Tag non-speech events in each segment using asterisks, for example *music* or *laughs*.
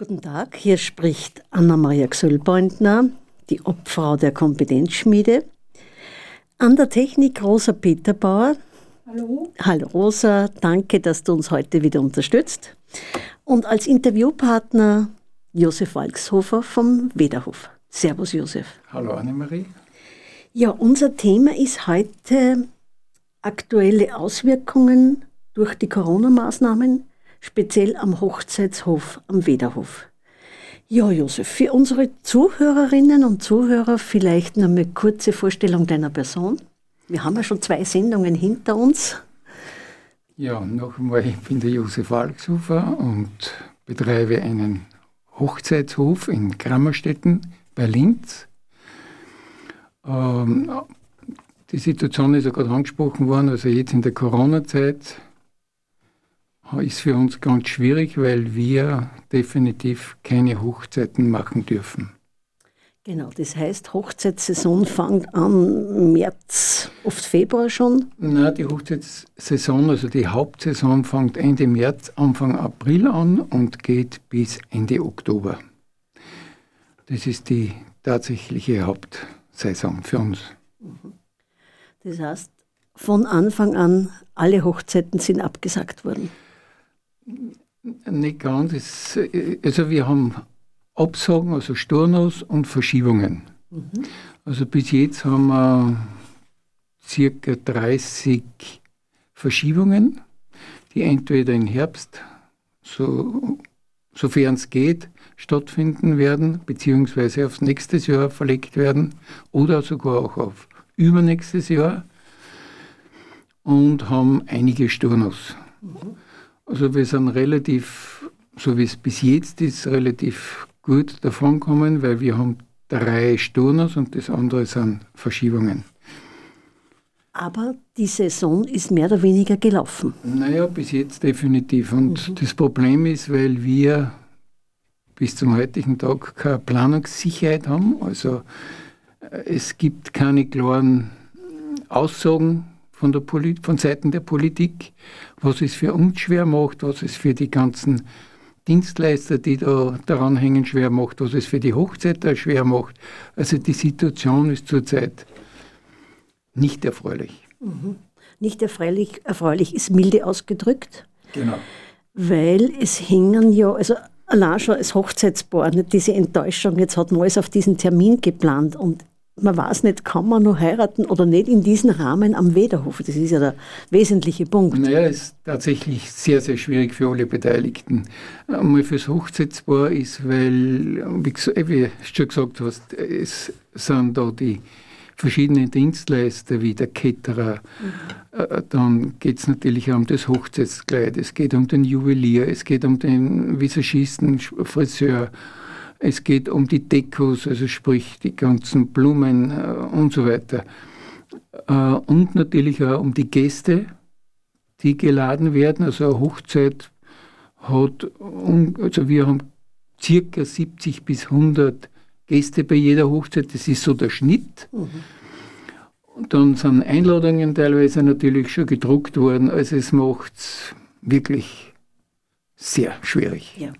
Guten Tag, hier spricht Anna-Maria Gsöllbeutner, die Obfrau der Kompetenzschmiede. An der Technik Rosa Peterbauer. Hallo. Hallo Rosa, danke, dass du uns heute wieder unterstützt. Und als Interviewpartner Josef Walkshofer vom Wederhof. Servus Josef. Hallo Annemarie. Ja, unser Thema ist heute aktuelle Auswirkungen durch die Corona-Maßnahmen, speziell am Hochzeitshof am Wederhof. Ja, Josef, für unsere Zuhörerinnen und Zuhörer vielleicht noch eine kurze Vorstellung deiner Person. Wir haben ja schon zwei Sendungen hinter uns. Ja, noch einmal, ich bin der Josef Walkshofer und betreibe einen Hochzeitshof in Krammerstetten bei Linz. Ähm, die Situation ist ja gerade angesprochen worden, also jetzt in der Corona-Zeit ist für uns ganz schwierig, weil wir definitiv keine Hochzeiten machen dürfen. Genau, das heißt, Hochzeitssaison fängt an März, oft Februar schon? Nein, die Hochzeitssaison, also die Hauptsaison fängt Ende März, Anfang April an und geht bis Ende Oktober. Das ist die tatsächliche Hauptsaison für uns. Das heißt, von Anfang an alle Hochzeiten sind abgesagt worden? Nicht ganz. Also wir haben Absagen, also Stornos und Verschiebungen. Mhm. Also bis jetzt haben wir circa 30 Verschiebungen, die entweder im Herbst, so, sofern es geht, stattfinden werden, beziehungsweise aufs nächste Jahr verlegt werden oder sogar auch auf übernächstes Jahr und haben einige Stornos. Mhm. Also wir sind relativ, so wie es bis jetzt ist, relativ gut davonkommen, weil wir haben drei Stornos und das andere sind Verschiebungen. Aber die Saison ist mehr oder weniger gelaufen. Naja, bis jetzt definitiv. Und mhm. das Problem ist, weil wir bis zum heutigen Tag keine Planungssicherheit haben. Also äh, es gibt keine klaren Aussagen von, der Polit von Seiten der Politik, was es für uns schwer macht, was es für die ganzen Dienstleister, die da daran hängen, schwer macht, was es für die Hochzeiter schwer macht. Also die Situation ist zurzeit nicht erfreulich. Mhm. Nicht erfreulich, erfreulich ist milde ausgedrückt. Genau. Weil es hängen ja, also allein schon als Hochzeitspaar, nicht diese Enttäuschung, jetzt hat man alles auf diesen Termin geplant und man weiß nicht, kann man noch heiraten oder nicht in diesem Rahmen am Wederhof. Das ist ja der wesentliche Punkt. Naja, es ist tatsächlich sehr, sehr schwierig für alle Beteiligten. Einmal fürs Hochzeitspaar ist, weil, wie, du schon gesagt hast, es sind da die verschiedenen Dienstleister wie der Ketterer. Mhm. Dann geht es natürlich um das Hochzeitskleid, es geht um den Juwelier, es geht um den Visagisten, Friseur, es geht um die Dekos, also sprich die ganzen Blumen äh, und so weiter. Äh, und natürlich auch um die Gäste, die geladen werden. Also eine Hochzeit hat, also wir haben circa 70 bis 100 Gäste bei jeder Hochzeit, das ist so der Schnitt. Mhm. Und dann sind Einladungen teilweise natürlich schon gedruckt worden, also es macht es wirklich sehr schwierig. Ja.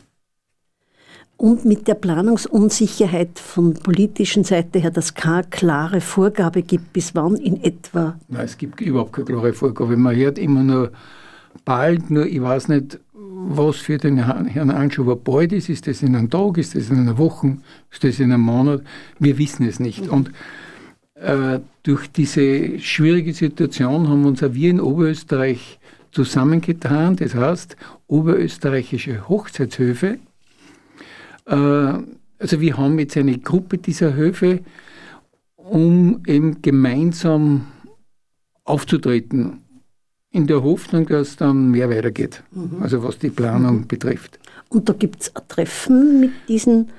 Und mit der Planungsunsicherheit von politischen Seite her, dass es keine klare Vorgabe gibt, bis wann in etwa? Nein, es gibt überhaupt keine klare Vorgabe. Man hört immer nur bald, nur ich weiß nicht, was für den Herrn Anschober bald ist. Ist das in einem Tag, ist das in einer Woche, ist das in einem Monat? Wir wissen es nicht. Mhm. Und äh, durch diese schwierige Situation haben uns auch wir in Oberösterreich zusammengetan. Das heißt, oberösterreichische Hochzeitshöfe. Äh, also wir haben jetzt eine Gruppe dieser Höfe, um eben gemeinsam aufzutreten in der Hoffnung, dass dann mehr weitergeht, mhm. also was die Planung mhm. betrifft. Und da gibt es ein Treffen mit diesen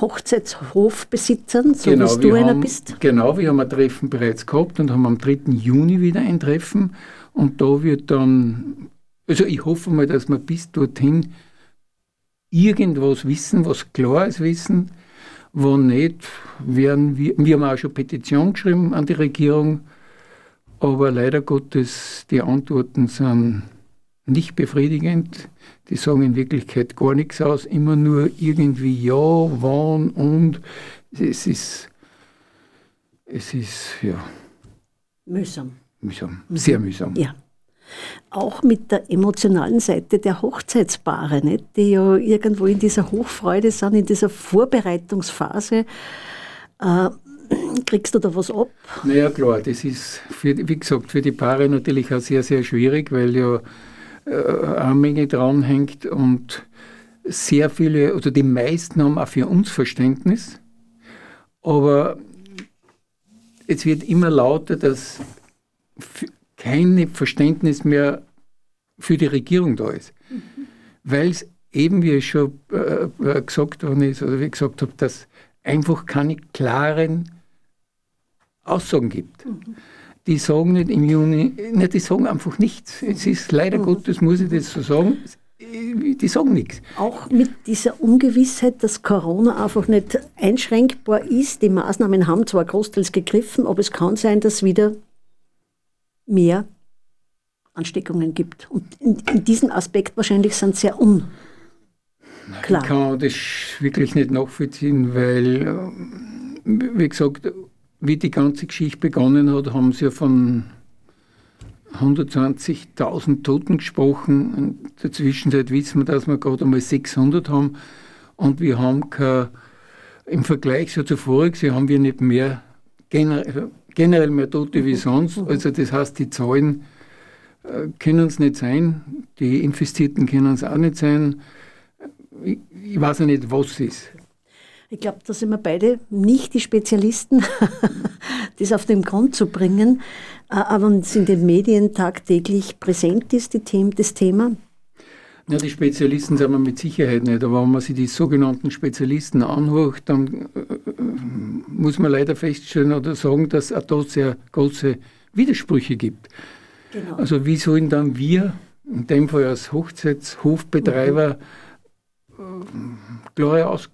Hochzeitshofbesitzern, so genau, wie du einer haben, bist? Genau, wir haben ein Treffen bereits gehabt und haben am 3. Juni wieder ein Treffen. Und da wird dann, also ich hoffe mal, dass wir bis dorthin irgendwas wissen, was klar ist wissen. Wo nicht, werden wir, wir haben auch schon Petition geschrieben an die Regierung, aber leider Gottes, die Antworten sind nicht befriedigend. Die sagen in Wirklichkeit gar nichts aus, immer nur irgendwie ja, wann und es ist, es ist, ja. Mühsam. Mühsam, sehr mühsam. Ja. Auch mit der emotionalen Seite der Hochzeitspaare, nicht? die ja irgendwo in dieser Hochfreude sind, in dieser Vorbereitungsphase. Äh, kriegst du da was ab? Naja, klar, das ist, für, wie gesagt, für die Paare natürlich auch sehr, sehr schwierig, weil ja äh, eine Menge dranhängt und sehr viele, oder die meisten haben auch für uns Verständnis, aber es wird immer lauter, dass kein Verständnis mehr für die Regierung da ist. Mhm. Weil es eben, wie es schon äh, äh, gesagt worden ist, oder wie ich gesagt habe, dass einfach keine klaren Aussagen gibt. Mhm. Die sagen nicht im Juni, ne, die sagen einfach nichts. Es ist leider mhm. Gottes, muss ich das so sagen, die sagen nichts. Auch mit dieser Ungewissheit, dass Corona einfach nicht einschränkbar ist. Die Maßnahmen haben zwar großteils gegriffen, aber es kann sein, dass wieder mehr Ansteckungen gibt. Und in, in diesem Aspekt wahrscheinlich sind sehr unklar. Ich kann das wirklich nicht nachvollziehen, weil, äh, wie gesagt, wie die ganze Geschichte begonnen hat, haben sie ja von 120.000 Toten gesprochen. In der Zwischenzeit wissen wir, dass wir gerade einmal 600 haben. Und wir haben kein, im Vergleich so zuvor, sie haben wir nicht mehr generell, mehr Tote wie sonst. Also das heißt, die Zahlen äh, können es nicht sein, die Infizierten können es auch nicht sein. Ich, ich weiß ja nicht, was es ist. Ich glaube, da sind wir beide nicht die Spezialisten, *laughs* das auf den Grund zu bringen. Äh, aber wenn es in den Medien tagtäglich präsent ist, die Themen, das Thema. Ja, die Spezialisten sind wir mit Sicherheit nicht, aber wenn man sich die sogenannten Spezialisten anhört, dann äh, muss man leider feststellen oder sagen, dass es da sehr große Widersprüche gibt. Genau. Also wie sollen dann wir, in dem Fall als Hochzeitshofbetreiber, mhm. klare Aus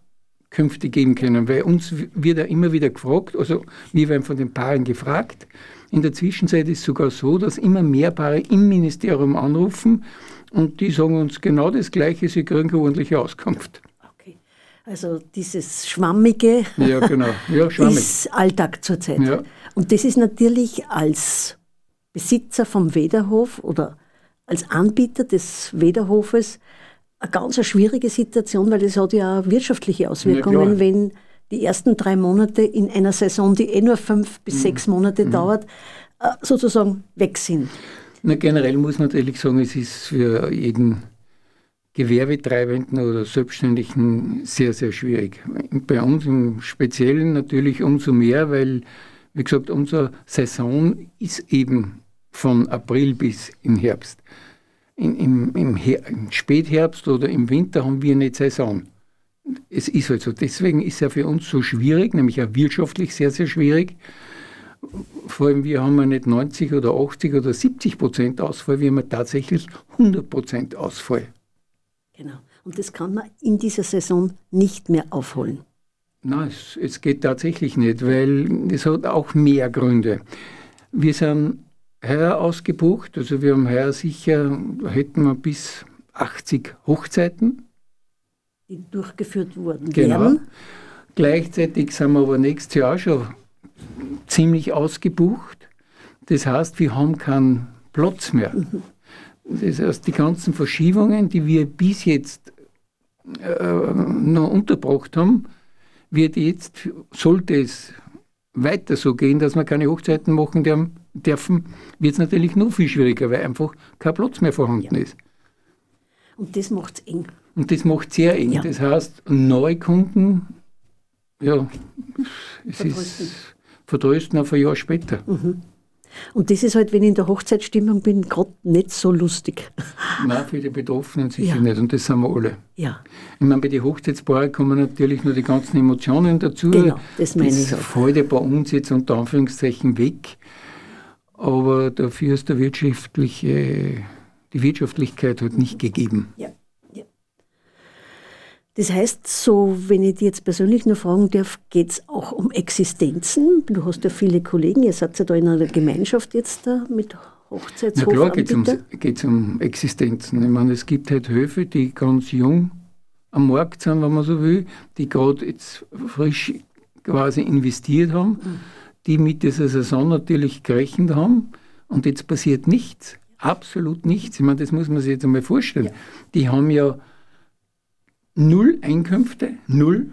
Auskünfte geben können, weil uns wird ja immer wieder gefragt, also wir werden von den Paaren gefragt. In der Zwischenzeit ist es sogar so, dass immer mehr Paare im Ministerium anrufen und die sagen uns genau das Gleiche, sie kriegen keine ordentliche Auskunft. Okay. Also dieses Schwammige ja, genau. ja, *laughs* schwammig. ist Alltag zurzeit. Ja. Und das ist natürlich als Besitzer vom Wederhof oder als Anbieter des Wederhofes eine ganz schwierige Situation, weil es hat ja auch wirtschaftliche Auswirkungen, wenn die ersten drei Monate in einer Saison, die eh nur fünf bis mhm. sechs Monate mhm. dauert, äh, sozusagen weg sind. Na, generell muss man natürlich sagen, es ist für jeden Gewerbetreibenden oder Selbstständigen sehr, sehr schwierig. Bei uns im Speziellen natürlich umso mehr, weil, wie gesagt, unsere Saison ist eben von April bis in Herbst in, im, im, im, Spätherbst oder im Winter haben wir eine Saison. Es ist halt so. Deswegen ist ja für uns so schwierig, nämlich auch wirtschaftlich sehr, sehr schwierig. Vor allem, wir haben ja nicht 90 oder 80 oder 70 Prozent Ausfall, wir haben tatsächlich 100 Prozent Ausfall. Genau. Und das kann man in dieser Saison nicht mehr aufholen. Nein, es, es geht tatsächlich nicht, weil es hat auch mehr Gründe. Wir sind heuer ausgebucht. Also wir haben heuer sicher, da hätten wir bis 80 Hochzeiten. Die durchgeführt wurden. Genau. Werden. Gleichzeitig sind wir aber nächstes Jahr schon ziemlich ausgebucht. Das heißt, wir haben keinen Platz mehr. Das heißt, die ganzen Verschiebungen, die wir bis jetzt äh, noch unterbracht haben, wird jetzt, sollte es weiter so gehen, dass wir keine Hochzeiten machen dürfen, wird es natürlich noch viel schwieriger, weil einfach kein Platz mehr vorhanden ja. ist. Und das macht es eng. Und das macht es sehr eng. Ja. Das heißt, Neukunden, ja, es vertrösten. ist vertrösten auf ein Jahr später. Mhm. Und das ist halt, wenn ich in der Hochzeitsstimmung bin, gerade nicht so lustig. *laughs* Nein, für die Betroffenen sicher ja. nicht. Und das sind wir alle. Ja. Ich meine, bei den Hochzeitspaaren kommen natürlich nur die ganzen Emotionen dazu. Genau, das meine das ich auch. fällt ja bei uns jetzt unter Anführungszeichen weg. Aber dafür ist der wirtschaftliche, die Wirtschaftlichkeit halt nicht gegeben. Ja. Das heißt, so, wenn ich dich jetzt persönlich nur fragen darf, geht es auch um Existenzen? Du hast ja viele Kollegen, ihr seid ja da in einer Gemeinschaft jetzt da mit Hochzeitshof Na klar geht es um, um Existenzen. Ich meine, es gibt halt Höfe, die ganz jung am Markt sind, wenn man so will, die gerade jetzt frisch quasi investiert haben, mhm. die mit dieser Saison natürlich gerechnet haben und jetzt passiert nichts. Absolut nichts. Ich meine, das muss man sich jetzt einmal vorstellen. Ja. Die haben ja null Einkünfte, null,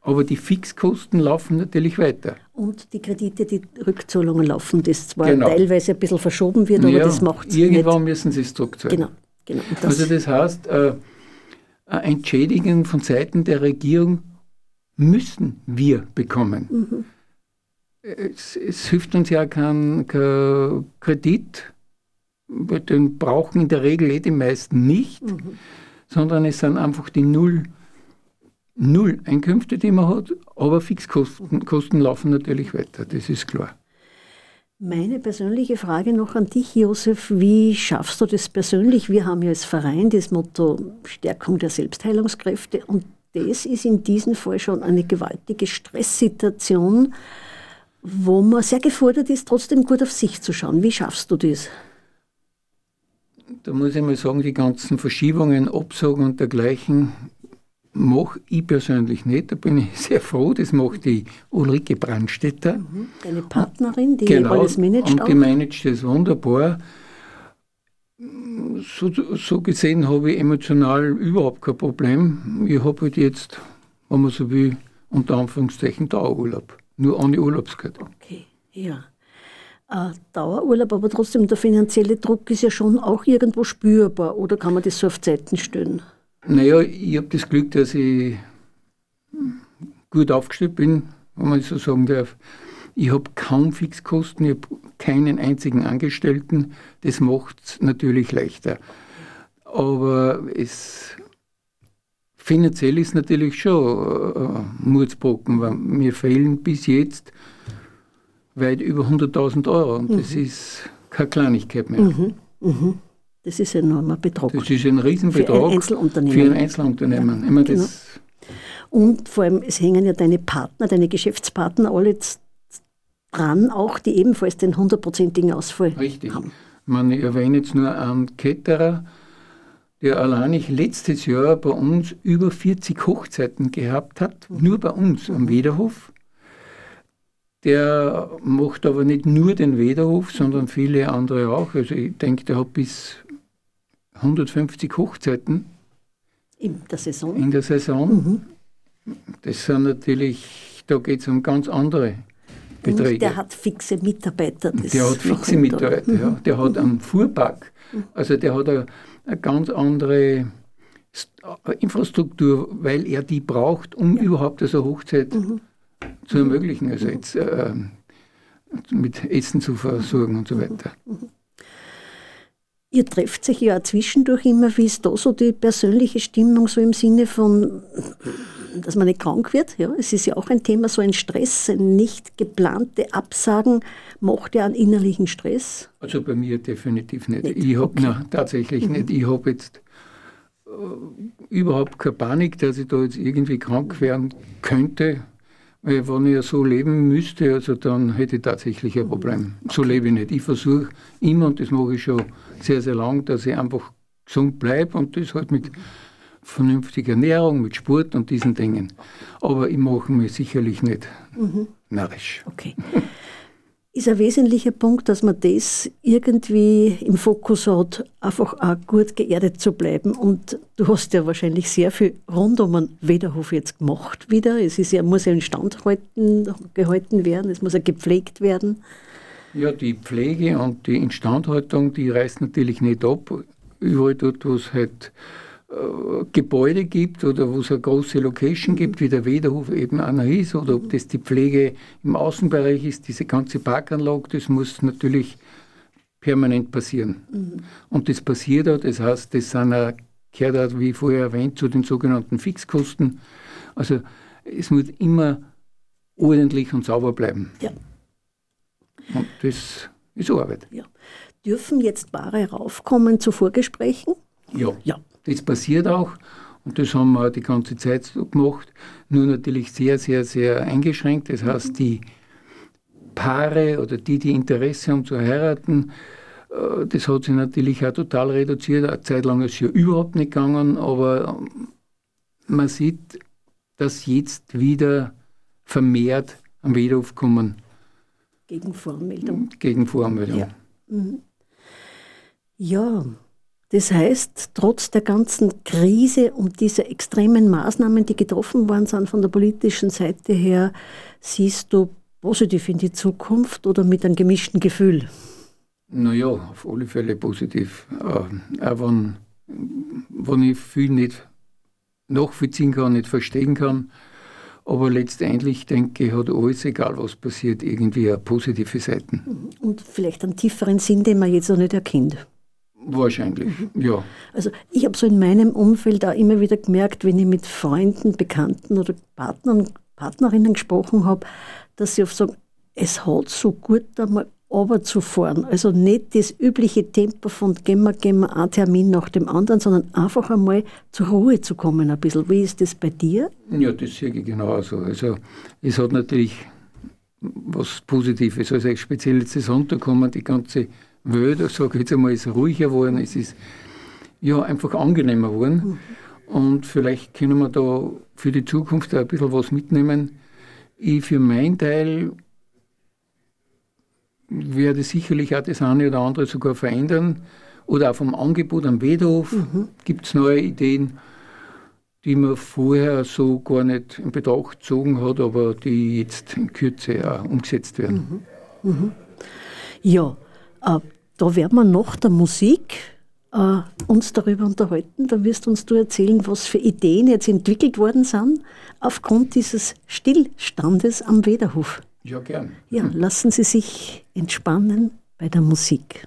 aber die Fixkosten laufen natürlich weiter. Und die Kredite, die Rückzahlungen laufen, das zwar genau. teilweise ein bisschen verschoben wird, aber ja, das macht es Irgendwann nicht. müssen sie es zurückzahlen. Genau. genau. Das also das heißt, äh, eine Entschädigung von Seiten der Regierung müssen wir bekommen. Mhm. Es, es, hilft uns ja kein, kein Kredit, den brauchen in der Regel eh die meisten nicht, mhm. Sondern es sind einfach die Null null Einkünfte, die man hat, aber Fixkosten Kosten laufen natürlich weiter, das ist klar. Meine persönliche Frage noch an dich, Josef. Wie schaffst du das persönlich? Wir haben ja als Verein das Motto Stärkung der Selbstheilungskräfte und das ist in diesem Fall schon eine gewaltige Stresssituation, wo man sehr gefordert ist, trotzdem gut auf sich zu schauen. Wie schaffst du das? Da muss ich mal sagen, die ganzen Verschiebungen, Absagen und dergleichen mache ich persönlich nicht. Da bin ich *laughs* sehr froh. Das macht die Ulrike Brandstätter. Mhm. Deine Partnerin, die genau, alles managt. Und die managt das wunderbar. So, so gesehen habe ich emotional überhaupt kein Problem. Ich habe halt jetzt, wenn man so will, unter Anführungszeichen Dauerurlaub. Nur ohne Urlaubsgeld. Okay, ja. Äh, Dauerurlaub, aber trotzdem der finanzielle Druck ist ja schon auch irgendwo spürbar. Oder kann man das so auf Zeiten stellen? Naja, ich habe das Glück, dass ich gut aufgestellt bin, wenn man so sagen darf. Ich habe kaum Fixkosten, ich habe keinen einzigen Angestellten. Das macht es natürlich leichter. Aber es, finanziell ist natürlich schon äh, Murzbrocken, weil mir fehlen bis jetzt weit über 100.000 Euro und mhm. das ist keine Kleinigkeit mehr. Mhm. Mhm. Das ist ein enormer Betrag. Das ist ein Riesenbetrag für ein Einzelunternehmen. Für ein Einzelunternehmen. Ja, genau. Und vor allem, es hängen ja deine Partner, deine Geschäftspartner alle dran, auch die ebenfalls den hundertprozentigen Ausfall Richtig. haben. Man, ich erwähne jetzt nur einen Ketterer, der allein letztes Jahr bei uns über 40 Hochzeiten gehabt hat, mhm. nur bei uns am Wederhof. Der macht aber nicht nur den Wederhof, sondern viele andere auch. Also ich denke, der hat bis 150 Hochzeiten. In der Saison? In der Saison. Mhm. Das sind natürlich, da geht es um ganz andere Beträge. Und der hat fixe Mitarbeiter. der hat fixe Mitarbeiter, mhm. ja. Der hat einen Fuhrpark. Mhm. Also der hat eine, eine ganz andere Infrastruktur, weil er die braucht, um ja. überhaupt so eine Hochzeit mhm. Zu ermöglichen. Also jetzt äh, mit Essen zu versorgen und so weiter. Ihr trefft sich ja zwischendurch immer. Wie ist da so die persönliche Stimmung, so im Sinne von, dass man nicht krank wird? Ja, es ist ja auch ein Thema, so ein Stress, ein nicht geplante Absagen macht ja einen innerlichen Stress. Also bei mir definitiv nicht. nicht. Ich habe okay. tatsächlich mhm. nicht. Ich habe jetzt äh, überhaupt keine Panik, dass ich da jetzt irgendwie krank werden könnte. Weil wenn ich ja so leben müsste, also dann hätte ich tatsächlich ein Problem. So lebe ich nicht. Ich versuche immer, und das mache ich schon sehr, sehr lang, dass ich einfach gesund bleibe und das halt mit vernünftiger Ernährung, mit Sport und diesen Dingen. Aber ich mache mich sicherlich nicht mhm. narrisch. Okay. *laughs* Ist ein wesentlicher Punkt, dass man das irgendwie im Fokus hat, einfach auch gut geerdet zu bleiben. Und du hast ja wahrscheinlich sehr viel rund um den Wederhof jetzt gemacht wieder. Es ist ja, muss ja instand halten, gehalten werden, es muss ja gepflegt werden. Ja, die Pflege und die Instandhaltung, die reißt natürlich nicht ab. Überall dort, wo es halt Gebäude gibt oder wo es eine große Location gibt, wie der Wederhof eben einer ist, oder ob das die Pflege im Außenbereich ist, diese ganze Parkanlage, das muss natürlich permanent passieren. Mhm. Und das passiert auch, das heißt, das sind auch, gehört auch, wie vorher erwähnt, zu den sogenannten Fixkosten. Also es muss immer ordentlich und sauber bleiben. Ja. Und das ist Arbeit. Ja. Dürfen jetzt Paare raufkommen zu Vorgesprächen? Ja. ja. Das passiert auch und das haben wir die ganze Zeit so gemacht. Nur natürlich sehr, sehr, sehr eingeschränkt. Das heißt, die Paare oder die, die Interesse haben zu heiraten, Äh, das hat sich natürlich auch total reduziert. Eine Zeit lang ist es ja überhaupt nicht gegangen, aber man sieht, dass jetzt wieder vermehrt am Widerhof kommen. Gegen Voranmeldung. Gegen Voranmeldung. Ja. Mhm. ja, das heißt, trotz der ganzen Krise und dieser extremen Maßnahmen, die getroffen worden sind von der politischen Seite her, siehst du positiv in die Zukunft oder mit einem gemischten Gefühl? Naja, auf alle Fälle positiv. Äh, auch wenn, wenn ich viel nicht nachvollziehen kann, nicht verstehen kann. Aber letztendlich denke ich, hat alles, egal was passiert, irgendwie eine positive Seiten. Und vielleicht einen tieferen Sinn, den man jetzt noch nicht erkennt. Wahrscheinlich, ja. Also ich habe so in meinem Umfeld auch immer wieder gemerkt, wenn ich mit Freunden, Bekannten oder Partnern, Partnerinnen gesprochen habe, dass sie oft sagen, es hat so gut einmal runterzufahren. Also nicht das übliche Tempo von gehen wir, gehen wir einen Termin nach dem anderen, sondern einfach einmal zur Ruhe zu kommen ein bisschen. Wie ist das bei dir? Ja, das sehe ich genauso. Also es hat natürlich was Positives. Also speziell jetzt das Runterkommen, die ganze Welt, ich sage jetzt einmal, ist ruhiger geworden, es ist ja einfach angenehmer geworden. Mhm. Und vielleicht können wir da für die Zukunft ein bisschen was mitnehmen. Ich für meinen Teil werde sicherlich auch das eine oder andere sogar verändern. Oder auch vom Angebot am Wedhof mhm. gibt es neue Ideen, die man vorher so gar nicht in Betracht gezogen hat, aber die jetzt in Kürze auch umgesetzt werden. Mhm. Mhm. Ja, äh, da werden wir nach der Musik äh, uns darüber unterhalten. Da wirst uns du erzählen, was für Ideen jetzt entwickelt worden sind aufgrund dieses Stillstandes am Wederhof. Ja, gern. Ja, lassen Sie sich entspannen bei der Musik.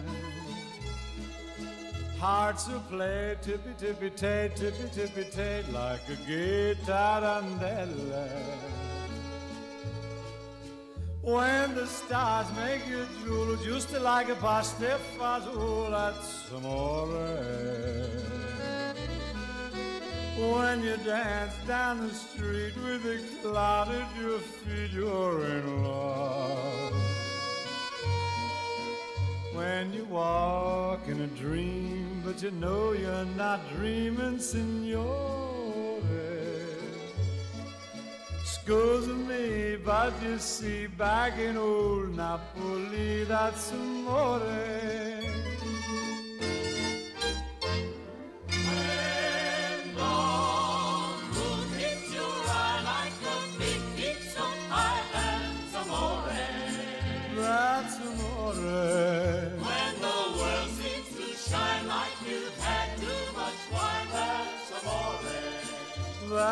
Hearts will play tippy tippy tay, tippy tippy tay, like a guitarandella. When the stars make you drool, just like a pasta fazool, that's amore. When you dance down the street with a cloud at your feet, you're in When you walk in a dream, but you know you're not dreaming, signore. Scusa me, but you see, back in old Napoli, that's amore.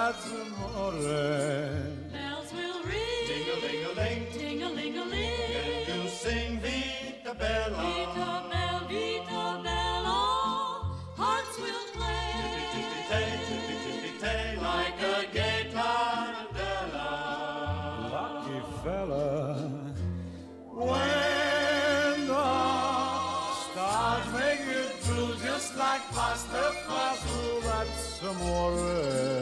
That's amore. Bells will ring, ting-a-ling-a-ling, ting-a-ling-a-ling, and you sing Vita Bella. Vita Bella, Vita Bella, hearts will play. Tippy-tippy-tay, tippy-tippy-tay, like a gay tarantella. Lucky fella, when the stars make it through just like pasta fasul, that's amore.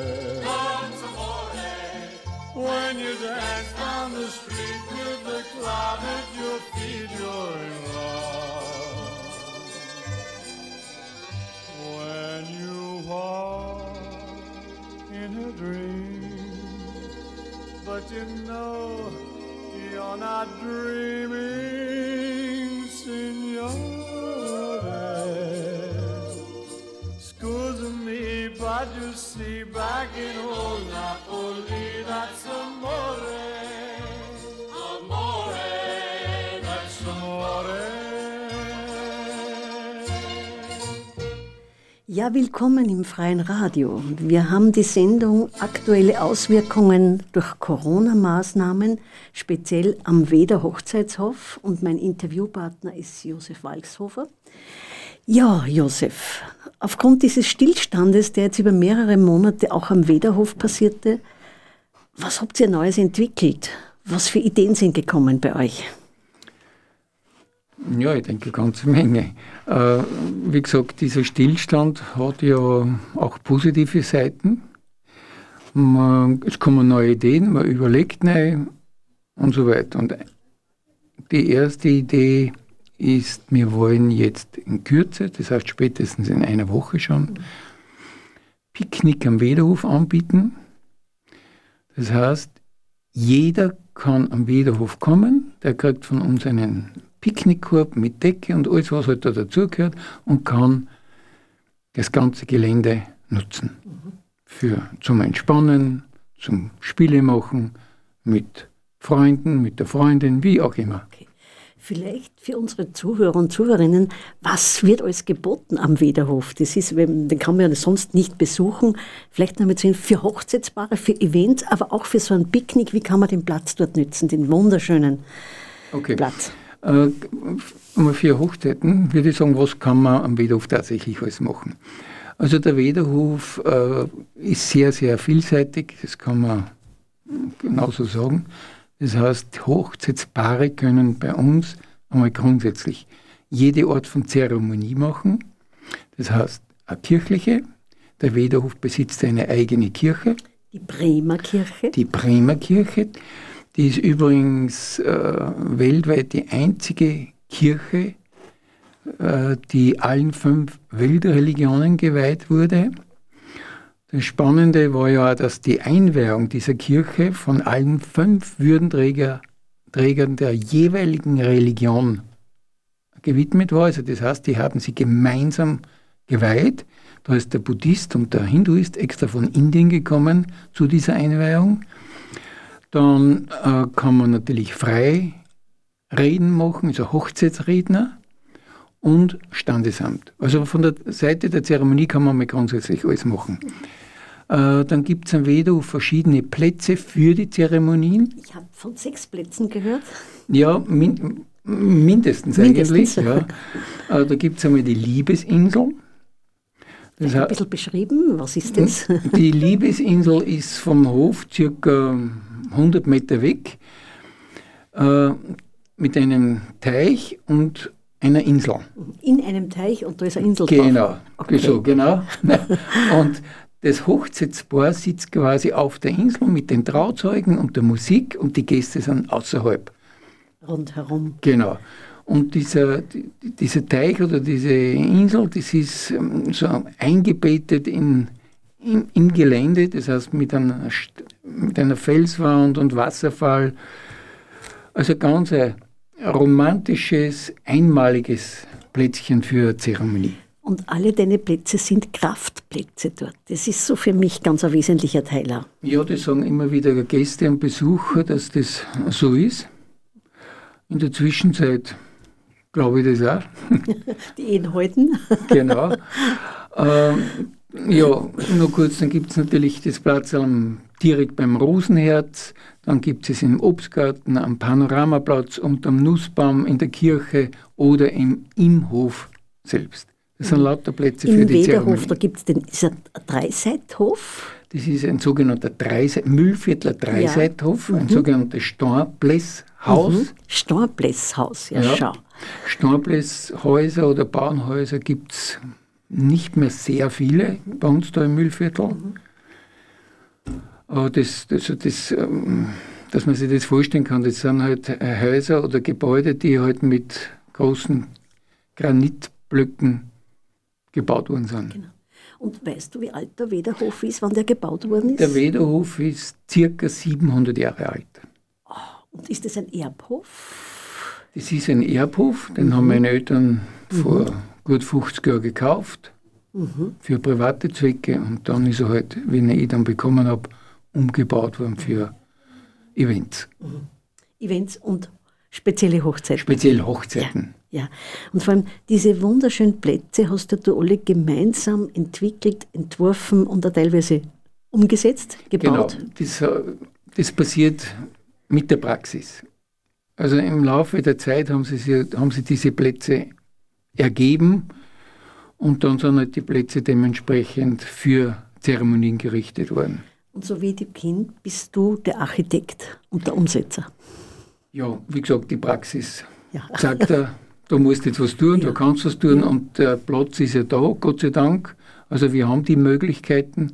Dance down the street with the cloud at your feet, you're in love. When you walk in a dream, but you know you're not dreaming, signore. Scusa me, but you see back in old Napoli Ja, willkommen im Freien Radio. Wir haben die Sendung Aktuelle Auswirkungen durch Corona-Maßnahmen, speziell am Weder Hochzeitshof. Und mein Interviewpartner ist Josef Walkshofer. Ja, Josef, aufgrund dieses Stillstandes, der jetzt über mehrere Monate auch am Wederhof passierte, was habt ihr Neues entwickelt? Was für Ideen sind gekommen bei euch? Ja, ich denke, eine ganze Menge. Äh, wie gesagt, dieser Stillstand hat ja auch positive Seiten. Man, es kommen neue Ideen, man überlegt neu und so weiter. Und die erste Idee ist, wir wollen jetzt in Kürze, das heißt spätestens in einer Woche schon, Picknick am Wederhof anbieten. Das heißt, jeder kann am Wederhof kommen, der kriegt von uns einen Picknickkorb mit Decke und alles, was halt da dazugehört und kann das ganze Gelände nutzen. Für, zum Entspannen, zum Spiele machen, mit Freunden, mit der Freundin, wie auch immer. Vielleicht für unsere Zuhörer und Zuhörerinnen, was wird alles geboten am Wederhof? Das ist, den kann man ja sonst nicht besuchen. Vielleicht noch mit so für Hochzeitspaare, für Events, aber auch für so ein Picknick. Wie kann man den Platz dort nützen, den wunderschönen Okay. Platz? Äh, mal für Hochzeiten würde ich sagen, was kann man am Wederhof tatsächlich alles machen? Also der Wederhof äh, ist sehr, sehr vielseitig, das kann man genauso sagen. Das heißt, Hochzeitspaare können bei uns einmal grundsätzlich jede Art von Zeremonie machen. Das heißt, eine kirchliche. Der Wederhof besitzt eine eigene Kirche. Die Bremer Kirche. Die Bremer Kirche, die ist übrigens äh, weltweit die einzige Kirche, äh, die allen fünf Weltreligionen geweiht wurde. Das Spannende war ja, dass die Einweihung dieser Kirche von allen fünf Würdenträger, Trägern der jeweiligen Religion gewidmet war. Also das heißt, die haben sie gemeinsam geweiht. Da ist der Buddhist und der Hinduist extra von Indien gekommen zu dieser Einweihung. Dann äh, kann man natürlich frei Reden machen, also Hochzeitsredner und Standesamt. Also von der Seite der Zeremonie kann man mal grundsätzlich alles machen. Äh, dann gibt es am Wedo verschiedene Plätze für die Zeremonien. Ich habe von sechs Plätzen gehört. Ja, min mindestens, Mindestens. eigentlich. Ja. Äh, da gibt es einmal die Liebesinsel. Das Ein bisschen beschrieben, was ist das? die Liebesinsel ist vom Hof circa 100 Meter weg äh, mit einem Teich und einer Insel. In einem Teich und da ist eine Insel drauf. Genau, Okay. so, genau. *laughs* und das Hochzeitspaar sitzt quasi auf der Insel mit den Trauzeugen und der Musik und die Gäste sind außerhalb. Rundherum. Genau. Und dieser, die- dieser Teich oder diese Insel, das ist ähm, so eingebettet in, in, im Gelände, das heißt mit einer, mit einer Felswand und Wasserfall. Also ganz ein romantisches, einmaliges Plätzchen für Zeremonie. Und alle deine Plätze sind Kraftplätze dort. Das ist so für mich ganz ein wesentlicher Teil. auch. Ja, das sagen immer wieder Gäste und Besucher, dass das so ist. In der Zwischenzeit glaube ich das auch. *laughs* Die Ehen halten. Genau. *laughs* ähm, ja, nur kurz, dann gibt es natürlich das Platz am, direkt beim Rosenherz, dann gibt es im Obstgarten, am Panoramaplatz, unterm Nussbaum, in der Kirche oder im, im Hof selbst. Das sind lauter Plätze für Im die Wederhof, Zeremonie. da gibt es den ist ein Dreiseithof. Das ist ein sogenannter Dreise Müllviertler Dreiseithof, ein sogenanntes Stornblässhaus. Mhm. Stornblässhaus, ja, Ja. schau. Stornblässhäuser oder Bauernhäuser gibt es nicht mehr sehr viele bei uns da im Müllviertel. Aber das, das, das, ähm, dass man sich das vorstellen kann, das sind halt Häuser oder Gebäude, die halt mit großen Granitblöcken gebaut worden sind. Und weißt du, wie alt der Wederhof ist, wann der gebaut worden ist? Der Wederhof ist circa 700 Jahre alt. Und ist das ein Erbhof? Das ist ein Erbhof, den haben meine Eltern vor gut 50 Jahren gekauft für private Zwecke und dann ist er halt, wenn ich ihn dann bekommen habe, umgebaut worden für Events, Events und spezielle Hochzeiten. speziell Hochzeiten. Ja, und vor allem diese wunderschönen Plätze hast ja du alle gemeinsam entwickelt, entworfen und auch teilweise umgesetzt, Genau, gebaut. das, äh, das passiert mit der Praxis. Also im Laufe der Zeit haben sie, sie, haben sie diese Plätze ergeben und dann sind halt die Plätze dementsprechend für Zeremonien gerichtet worden. Und so wie die Kind bist du der Architekt und der Umsetzer. Ja, wie gesagt, die Praxis Ja. sagt er, du musst jetzt was tun, Ja. du kannst was tun und der Platz ist ja da, Gott sei Dank. Also wir haben die Möglichkeiten.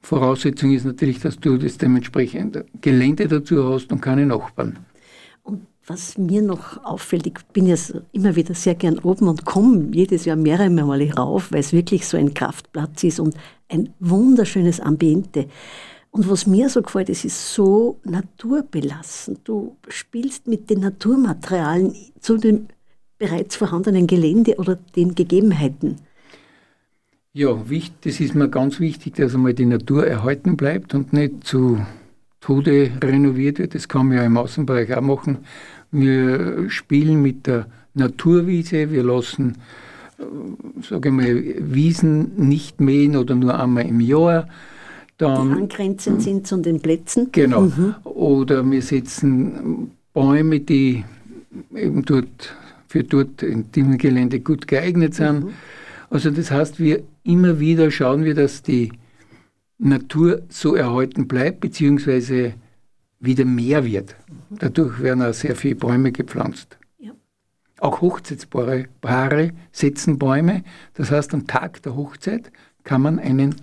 Voraussetzung ist natürlich, dass du das dementsprechend Gelände dazu hast und keine Nachbarn. Was mir noch auffällt, ich bin ja immer wieder sehr gern oben und komme jedes Jahr mehrere Male rauf, weil es wirklich so ein Kraftplatz ist und ein wunderschönes Ambiente. Und was mir so gefällt, es ist so naturbelassen. Du spielst mit den Naturmaterialien zu dem bereits vorhandenen Gelände oder den Gegebenheiten. Ja, das ist mir ganz wichtig, dass einmal die Natur erhalten bleibt und nicht zu Tode renoviert wird. Das kann man ja im Außenbereich auch machen. Wir spielen mit der Naturwiese, wir lassen, äh, sage mal, Wiesen nicht mähen oder nur einmal im Jahr. Die Dann angrenzend sind zu den Plätzen. Genau. Oder wir setzen Bäume, die eben dort für dort in diesem Gelände gut geeignet sind. Also das heißt, wir immer wieder schauen wir, dass die Natur so erhalten bleibt, beziehungsweise wieder mehr wird. Dadurch werden auch sehr viele Bäume gepflanzt. Ja. Auch Hochzeitspaare Paare setzen Bäume. Das heißt, am Tag der Hochzeit kann man einen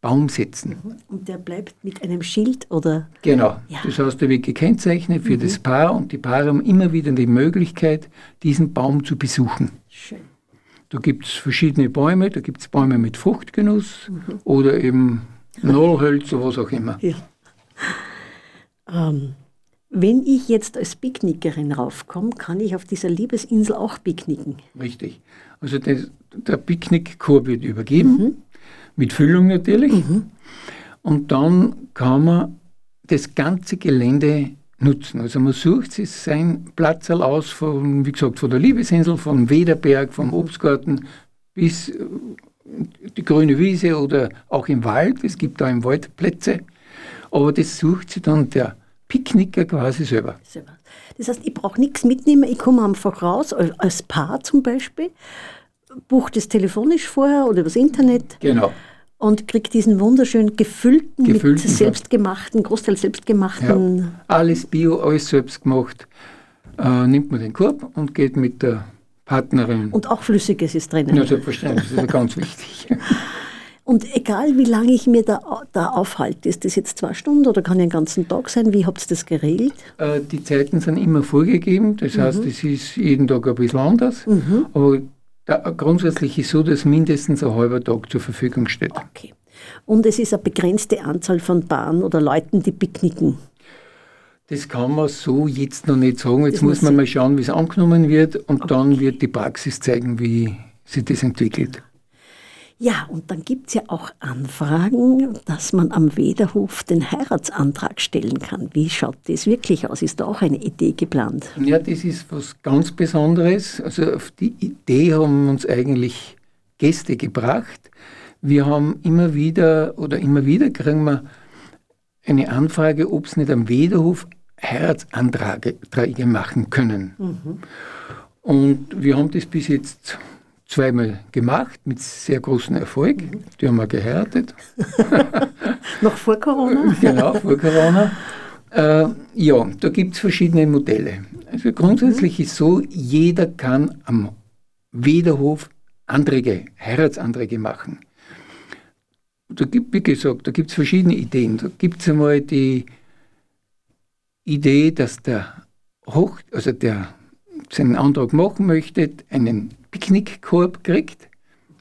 Baum setzen. Und der bleibt mit einem Schild oder Genau. Ja. Das heißt, der wird gekennzeichnet für das Paar und die Paare haben immer wieder die Möglichkeit, diesen Baum zu besuchen. schön. Da gibt es verschiedene Bäume, da gibt es Bäume mit Fruchtgenuss oder eben Nadelhölzer, was auch immer. Ja. Ähm, wenn ich jetzt als Picknickerin raufkomme, kann ich auf dieser Liebesinsel auch picknicken. Richtig. Also das, der Picknickkorb wird übergeben, mit Füllung natürlich. Und dann kann man das ganze Gelände nutzen. Also man sucht sich sein Platz aus, von, wie gesagt, von der Liebesinsel, vom Wederberg, vom Obstgarten bis äh, die grüne Wiese oder auch im Wald. Es gibt da im Wald Plätze. Aber das sucht sich dann der Picknicker quasi selber. Das heißt, ich brauche nichts mitnehmen, ich komme einfach raus, als- Paar zum Beispiel, buche das telefonisch vorher oder übers Internet Genau. und kriege diesen wunderschön gefüllten, Gefüllten, mit selbstgemachten, Großteil selbstgemachten. Ja. Alles Bio, alles selbst gemacht. Äh, nimmt man den Korb und geht mit der Partnerin. Und auch Flüssiges ist drinnen. ja, selbstverständlich, das ist ganz wichtig. *laughs* Und egal wie lange ich mir da, da aufhalte, ist das jetzt zwei Stunden oder kann ja einen ganzen Tag sein? Wie habt ihr das geregelt? Äh, die Zeiten sind immer vorgegeben, das heißt, es ist jeden Tag ein bisschen anders. Aber da, grundsätzlich ist so, dass mindestens ein halber Tag zur Verfügung steht. Okay. Und es ist eine begrenzte Anzahl von Paaren oder Leuten, die picknicken. Das kann man so jetzt noch nicht sagen. Jetzt Das muss man mal schauen, wie es angenommen wird und dann wird die Praxis zeigen, wie sich das entwickelt. Ja, und dann gibt es ja auch Anfragen, dass man am Wederhof den Heiratsantrag stellen kann. Wie schaut das wirklich aus? Ist da auch eine Idee geplant? Ja, das ist was ganz Besonderes. Also auf die Idee haben uns eigentlich Gäste gebracht. Wir haben immer wieder oder immer wieder kriegen wir eine Anfrage, ob es nicht am Wederhof Heiratsanträge machen können. Und wir haben das bis jetzt zweimal gemacht mit sehr großem Erfolg. Die haben wir geheiratet. *laughs* Noch vor Corona? *laughs* Genau, vor Corona. Äh, ja, da gibt es verschiedene Modelle. Also grundsätzlich ist so, jeder kann am Wederhof Anträge, Heiratsanträge machen. Da gibt, wie gesagt, da gibt es verschiedene Ideen. Da gibt es einmal die Idee, dass der Hoch, also der seinen Antrag machen möchte, einen Picknickkorb kriegt,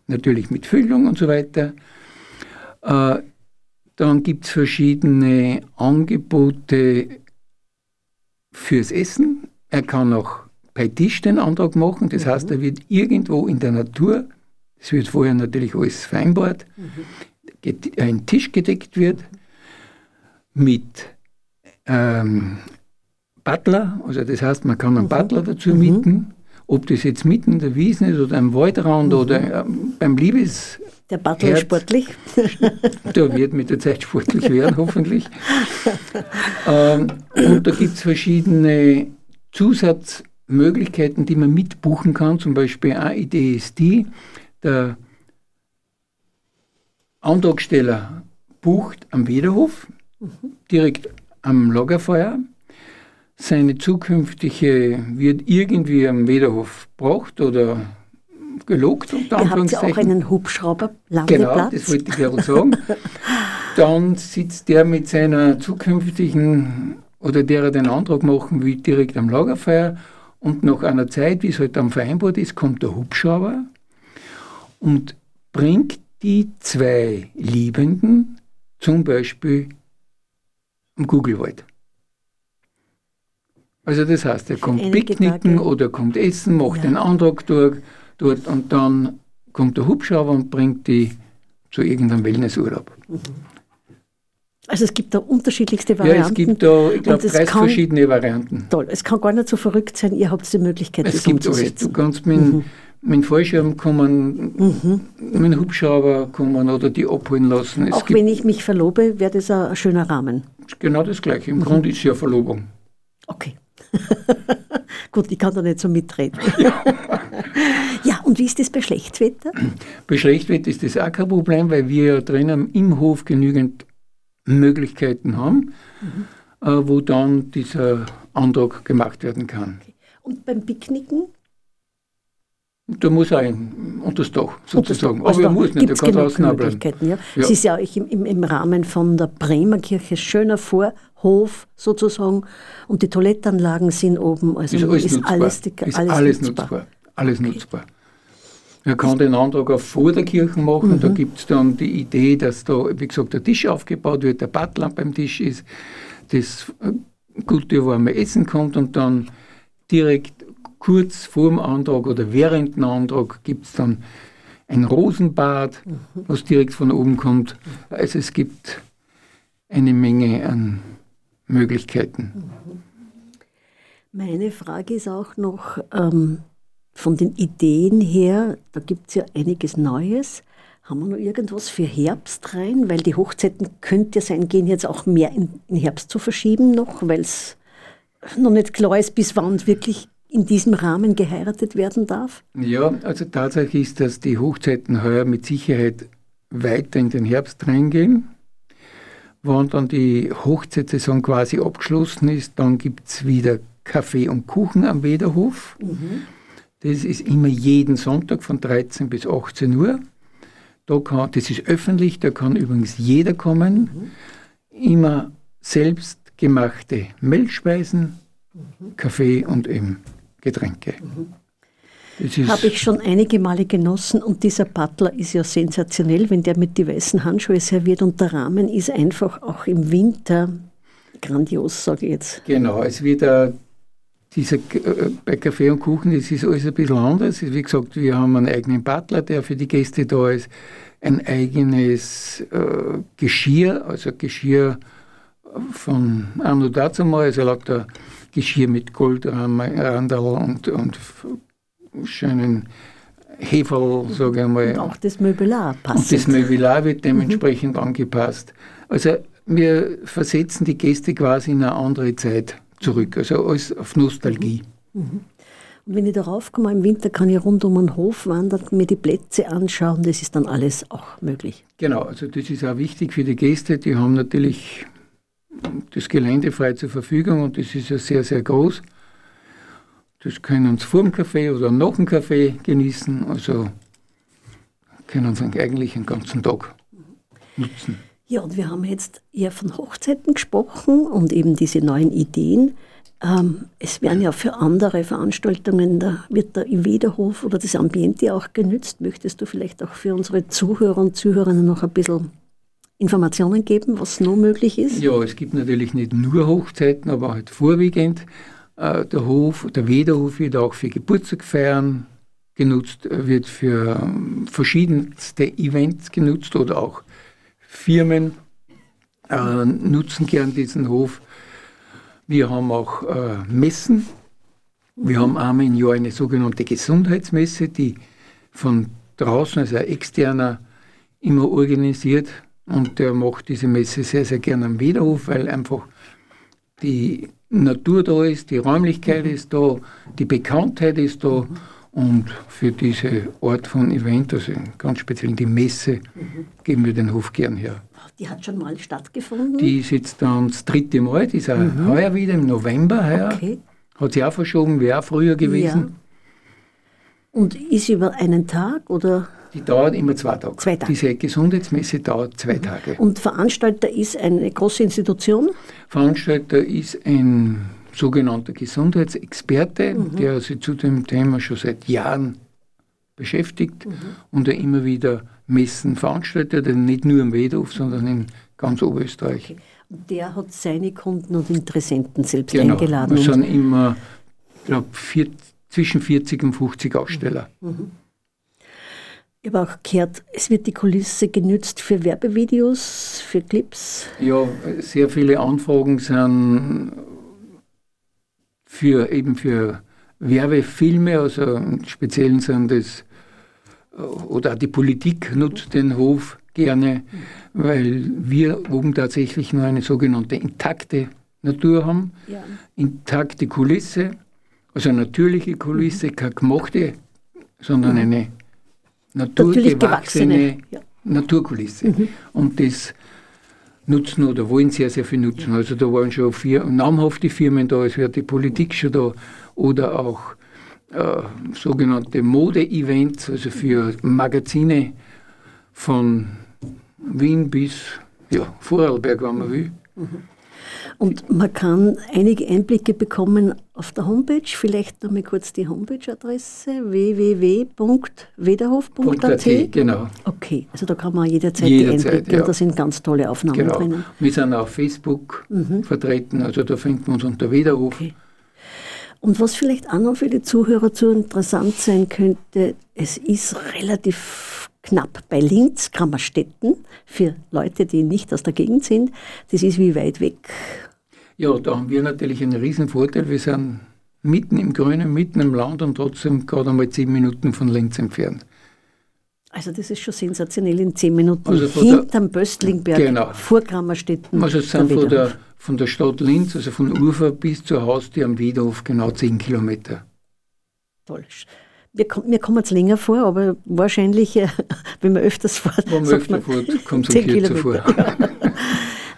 natürlich mit Füllung und so weiter. Äh, dann gibt es verschiedene Angebote fürs Essen. Er kann auch bei Tisch den Antrag machen. Das heißt, er wird irgendwo in der Natur, es wird vorher natürlich alles vereinbart, get- ein Tisch gedeckt wird mit ähm, Butler, also das heißt, man kann einen Butler dazu mieten Ob das jetzt mitten in der Wiesen ist oder am Waldrand oder ähm, beim Liebes, Der Battle Herz. sportlich. *laughs* der wird mit der Zeit sportlich werden, hoffentlich. Ähm, und da gibt es verschiedene Zusatzmöglichkeiten, die man mitbuchen kann. Zum Beispiel eine Idee ist die, der Antragsteller bucht am Wederhof, direkt am Lagerfeuer. Seine zukünftige wird irgendwie am Wederhof gebracht oder gelogt, unter Ihr habt ja auch einen Hubschrauber, Genau, das wollte ich gerade sagen. *laughs* Dann sitzt der mit seiner zukünftigen oder der er den Antrag machen will, direkt am Lagerfeuer. Und nach einer Zeit, wie es halt dann vereinbart ist, kommt der Hubschrauber und bringt die zwei Liebenden zum Beispiel am Kugelwald. Also das heißt, er kommt picknicken Tage. oder kommt essen, macht Ja. den Antrag durch, dort und dann kommt der Hubschrauber und bringt die zu irgendeinem Wellnessurlaub. Also es gibt da unterschiedlichste Ja, Varianten. es gibt da, ich glaube, Und es 30 kann- verschiedene Varianten. Toll, es kann gar nicht so verrückt sein, ihr habt die Möglichkeit, Es das gibt alles. Du kannst mit, mhm. mit dem Fallschirm kommen, mit dem Hubschrauber kommen oder die abholen lassen. Es Auch gibt wenn ich mich verlobe, wäre das ein schöner Rahmen. genau das Gleiche. Im Grunde ist es ja Verlobung. Okay. *laughs* Gut, ich kann da nicht so mitreden. *laughs* ja, und wie ist das bei Schlechtswetter? Bei Schlechtwetter ist das auch kein Problem, weil wir ja drinnen im Hof genügend Möglichkeiten haben, äh, wo dann dieser Antrag gemacht werden kann. Und beim Picknicken? Da muss er ein, unter das Dach sozusagen. Also Aber er da muss nicht, er kann draußen bleiben. Ja. Ja. Es ist ja auch im, im, Rahmen von der Bremer Kirche schöner Vorhof sozusagen und die Toilettanlagen sind oben. Also Ist alles ist nutzbar. alles, die, ist alles, alles nutzbar. nutzbar. Alles nutzbar. Er kann den Antrag auch vor der Kirche machen. Mhm. Da gibt es dann die Idee, dass da, wie gesagt, der Tisch aufgebaut wird, der Butler beim Tisch ist, das äh, gute warme Essen kommt und dann direkt kurz vor dem Antrag oder während dem Antrag gibt es dann ein Rosenbad, Mhm. was direkt von oben kommt. Also es gibt eine Menge an Möglichkeiten. Meine Frage ist auch noch ähm, von den Ideen her, da gibt es ja einiges Neues. Haben wir noch irgendwas für Herbst rein? Weil die Hochzeiten könnte ja sein, gehen jetzt auch mehr in, in Herbst zu verschieben noch, weil es noch nicht klar ist, bis wann wirklich in diesem Rahmen geheiratet werden darf. Ja, also Tatsache ist, dass die Hochzeiten heuer mit Sicherheit weiter in den Herbst reingehen. Wenn dann die Hochzeitssaison quasi abgeschlossen ist, dann gibt es wieder Kaffee und Kuchen am Wederhof. Das ist immer jeden Sonntag von 13 bis 18 Uhr. Da kann, das ist öffentlich, da kann übrigens jeder kommen. Immer selbstgemachte Milchspeisen, Kaffee und eben Getränke. Ist, Habe ich schon einige Male genossen und dieser Butler ist ja sensationell, wenn der mit die weißen Handschuhe serviert und der Rahmen ist einfach auch im Winter grandios, sage ich jetzt. Genau, es wird äh, dieser, äh, bei Kaffee und Kuchen, das ist alles ein bisschen anders. Wie gesagt, wir haben einen eigenen Butler, der für die Gäste da ist, ein eigenes äh, Geschirr, also Geschirr von Anno dazu mal, also lauter Geschirr mit Goldrandal und, und schönen Heferl, sage ich mal. Und auch das Möbelar Und passt. das Möbellar wird dementsprechend angepasst. Also wir versetzen die Gäste quasi in eine andere Zeit zurück, also alles auf Nostalgie. Und wenn ich darauf komme, im Winter kann ich rund um den Hof wandern, mir die Plätze anschauen, das ist dann alles auch möglich. Genau, also das ist auch wichtig für die Gäste, die haben natürlich das Gelände frei zur Verfügung und das ist ja sehr, sehr groß. Das können sie vor dem Kaffee oder nach dem Kaffee genießen, also können sie eigentlich den ganzen Tag nutzen. Ja, und wir haben jetzt eher von Hochzeiten gesprochen und eben diese neuen Ideen. Ähm, es werden ja für andere Veranstaltungen, da wird der Iwederhof oder das Ambiente auch genützt. Möchtest du vielleicht auch für unsere Zuhörer und Zuhörerinnen noch ein bisschen Informationen geben, was noch möglich ist? Ja, es gibt natürlich nicht nur Hochzeiten, aber halt vorwiegend. Äh, Der Hof, der Wederhof wird auch für Geburtstagfeiern genutzt, äh, wird für ähm, verschiedenste Events genutzt oder auch Firmen äh, nutzen gern diesen Hof. Wir haben auch äh, Messen, Wir haben einmal im Jahr eine sogenannte Gesundheitsmesse, die von draußen, also externer, immer organisiert. Und der macht diese Messe sehr, sehr gerne am Wiederhof, weil einfach die Natur da ist, die Räumlichkeit ist da, die Bekanntheit ist da. Und für diese Art von Event, also ganz speziell die Messe, geben wir den Hof gern her. Die hat schon mal stattgefunden. Die ist jetzt dann das dritte Mal, die ist auch heuer wieder im November heuer. okay. Hat sie auch verschoben, wäre auch früher gewesen. Und ist über einen Tag oder? Die dauert immer zwei Tage. Zwei Tage. Mhm. Diese Gesundheitsmesse dauert zwei Tage. Und Veranstalter ist eine große Institution. Veranstalter ist ein sogenannter Gesundheitsexperte, der sich zu dem Thema schon seit Jahren beschäftigt und der immer wieder Messen veranstaltet, also nicht nur im Wedhof, sondern in ganz Oberösterreich. Und der hat seine Kunden und Interessenten selbst Genau. eingeladen. Es sind immer, ich glaube, zwischen 40 und 50 Aussteller. Ich habe auch gehört, es wird die Kulisse genützt für Werbevideos, für Clips. Ja, sehr viele Anfragen sind für eben für Werbefilme, also im Speziellen sind das, äh, oder die Politik nutzt den Hof gerne, weil wir oben tatsächlich nur eine sogenannte intakte Natur haben, Ja. intakte Kulisse, also eine natürliche Kulisse, keine gemachte, sondern eine Natürlich naturgewachsene gewachsene. Ja. Naturkulisse. Und das nutzen oder wollen sehr, sehr viel nutzen. Also da waren schon vier namhafte Firmen da, es wird die Politik schon da oder auch äh, sogenannte Mode-Events, also für Magazine von Wien bis ja, Vorarlberg, wenn man will. Und man kann einige Einblicke bekommen auf der Homepage. Vielleicht noch mal kurz die Homepage-Adresse www.wederhof.at. .at, genau. Okay, also da kann man jederzeit, Jederzeit, die Einblicke ja. und da sind ganz tolle Aufnahmen genau. drinnen. Wir sind auf Facebook vertreten, also da finden wir uns unter Wederhof. Okay. Und was vielleicht auch noch für die Zuhörer zu interessant sein könnte, es ist relativ knapp bei Linz, Kammerstetten, für Leute, die nicht aus der Gegend sind. Das ist wie weit weg. Ja, da haben wir natürlich einen riesen Vorteil. Wir sind mitten im Grünen, mitten im Land und trotzdem gerade einmal zehn Minuten von Linz entfernt. Also das ist schon sensationell in zehn Minuten. Also von der- Hinterm Böstlingberg, Genau. vor Kammerstetten. Also es sind von der, von der Stadt Linz, also von Ufer bis zur Haustür am Wiedhof genau zehn Kilometer. Toll. Mir, kommt- mir kommt es länger vor, aber wahrscheinlich, äh, *laughs* wenn man öfters fährt, Wenn man öfter fährt, kommt es 10 kürzer vor. Kilometer. *laughs*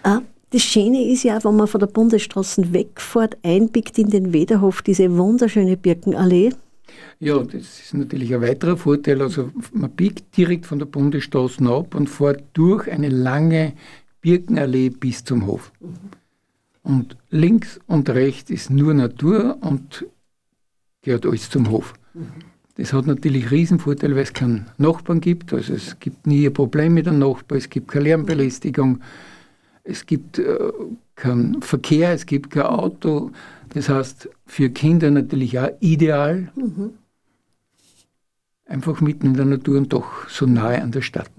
Ah, Das Schöne ist ja, wenn man von der Bundesstraße wegfährt, einbiegt in den Wederhof, diese wunderschöne Birkenallee. Ja, das ist natürlich ein weiterer Vorteil. Also man biegt direkt von der Bundesstraße ab und fährt durch eine lange Birkenallee bis zum Hof. Und links und rechts ist nur Natur und gehört alles zum Hof. Das hat natürlich riesen Vorteil, weil es keinen Nachbarn gibt. Also es gibt nie ein Problem mit einem Nachbarn, es gibt keine Lärmbelästigung, es gibt äh, keinen Verkehr, es gibt kein Auto. Das heißt, für Kinder natürlich auch ideal. Einfach mitten in der Natur und doch so nahe an der Stadt.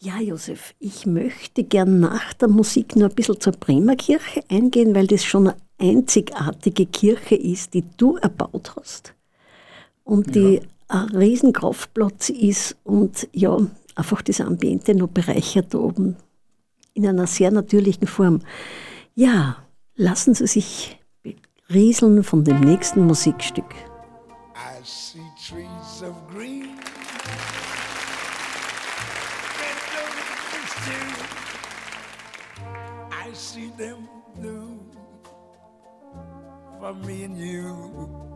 Ja, Josef, ich möchte gern nach der Musik nur ein bisschen zur Bremer Kirche eingehen, weil das schon eine einzigartige Kirche ist, die du erbaut hast. Und die ein riesen Kraftplatz ist und ja, einfach das Ambiente noch bereichert oben. In einer sehr natürlichen Form. Ja, lassen Sie sich berieseln von dem nächsten Musikstück. I see trees of green. I see them blue for me and you.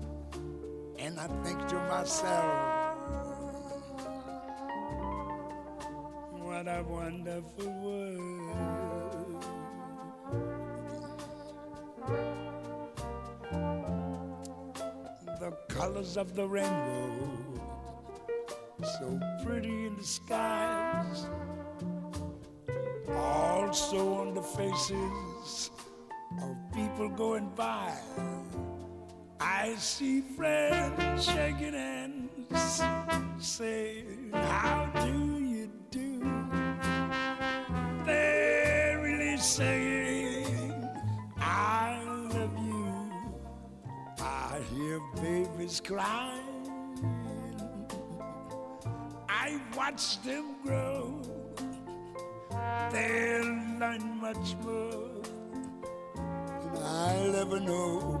and I think to myself, what a wonderful world. The colors of the rainbow, so pretty in the skies, also on the faces of people going by. I see friends shaking hands, saying, How do you do? They're really saying, I love you. I hear babies crying. I watch them grow. They'll learn much more than I'll ever know.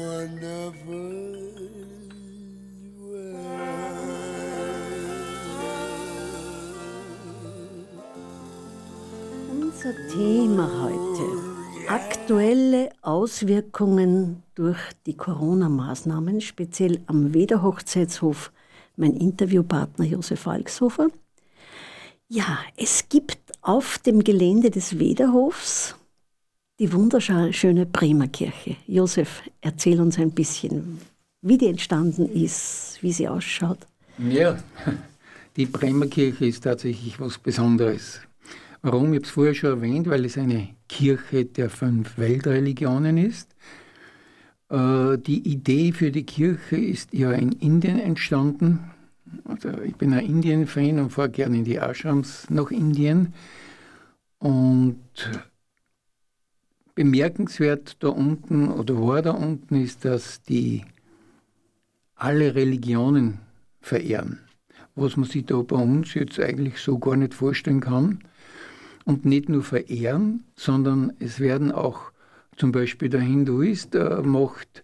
Thema heute. Aktuelle Auswirkungen durch die Corona-Maßnahmen, speziell am Wederhochzeitshof. Mein Interviewpartner Josef Walkshofer. Ja, es gibt auf dem Gelände des Wederhofs die wunderschöne Bremer Kirche. Josef, erzähl uns ein bisschen, wie die entstanden ist, wie sie ausschaut. Ja, *laughs* die Bremer Kirche ist tatsächlich was Besonderes. Warum? Ich habe es vorher schon erwähnt, weil es eine Kirche der fünf Weltreligionen ist. Äh, Die Idee für die Kirche ist ja in Indien entstanden. Also ich bin ein Indien-Fan und fahre gerne in die Ashrams nach Indien. Und bemerkenswert da unten oder war da unten ist, dass die alle Religionen verehren, was man sich da bei uns jetzt eigentlich so gar nicht vorstellen kann. Und nicht nur verehren, sondern es werden auch zum Beispiel der Hinduist äh, macht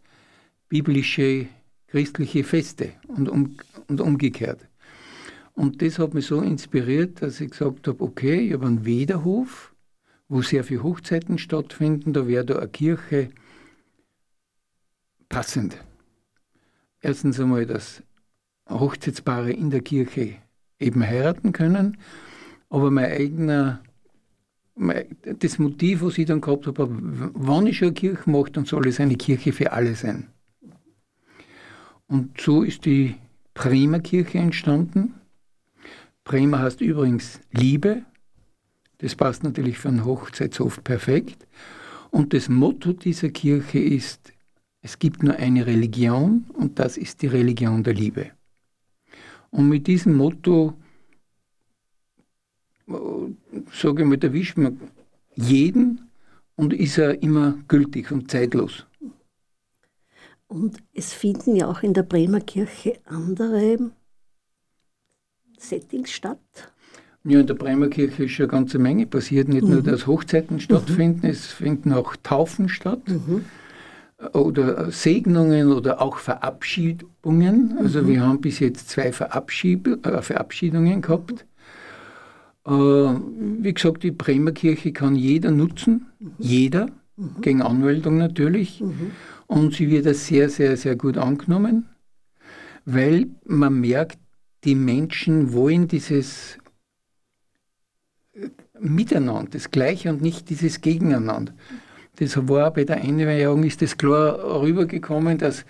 biblische, christliche Feste und, um, und umgekehrt. Und das hat mich so inspiriert, dass ich gesagt habe, okay, ich habe einen Wederhof, wo sehr viele Hochzeiten stattfinden, da wäre da eine Kirche passend. Erstens einmal, dass Hochzeitspaare in der Kirche eben heiraten können, aber mein eigener, das Motiv, was ich dann gehabt habe, wann ich eine Kirche mache, dann soll es eine Kirche für alle sein. Und so ist die Bremer Kirche entstanden. Bremer heißt übrigens Liebe. Das passt natürlich für einen Hochzeitshof perfekt. Und das Motto dieser Kirche ist, es gibt nur eine Religion und das ist die Religion der Liebe. Und mit diesem Motto, sage ich mal, erwischt man jeden und ist er immer gültig und zeitlos. Und es finden ja auch in der Bremer Kirche andere Settings statt. Ja, in der Bremer Kirche ist schon eine ganze Menge passiert. Nicht nur, dass Hochzeiten stattfinden, es finden auch Taufen statt. Oder Segnungen oder auch Verabschiedungen. Also wir haben bis jetzt zwei Verabschied äh, Verabschiedungen gehabt. Äh, wie gesagt, die Bremer Kirche kann jeder nutzen. Jeder. Gegen Anmeldung natürlich. Und sie wird sehr, sehr, sehr gut angenommen. Weil man merkt, die Menschen wollen dieses Miteinander, das Gleiche und nicht dieses Gegeneinander. Das war bei der Einweihung, ist das klar rübergekommen, dass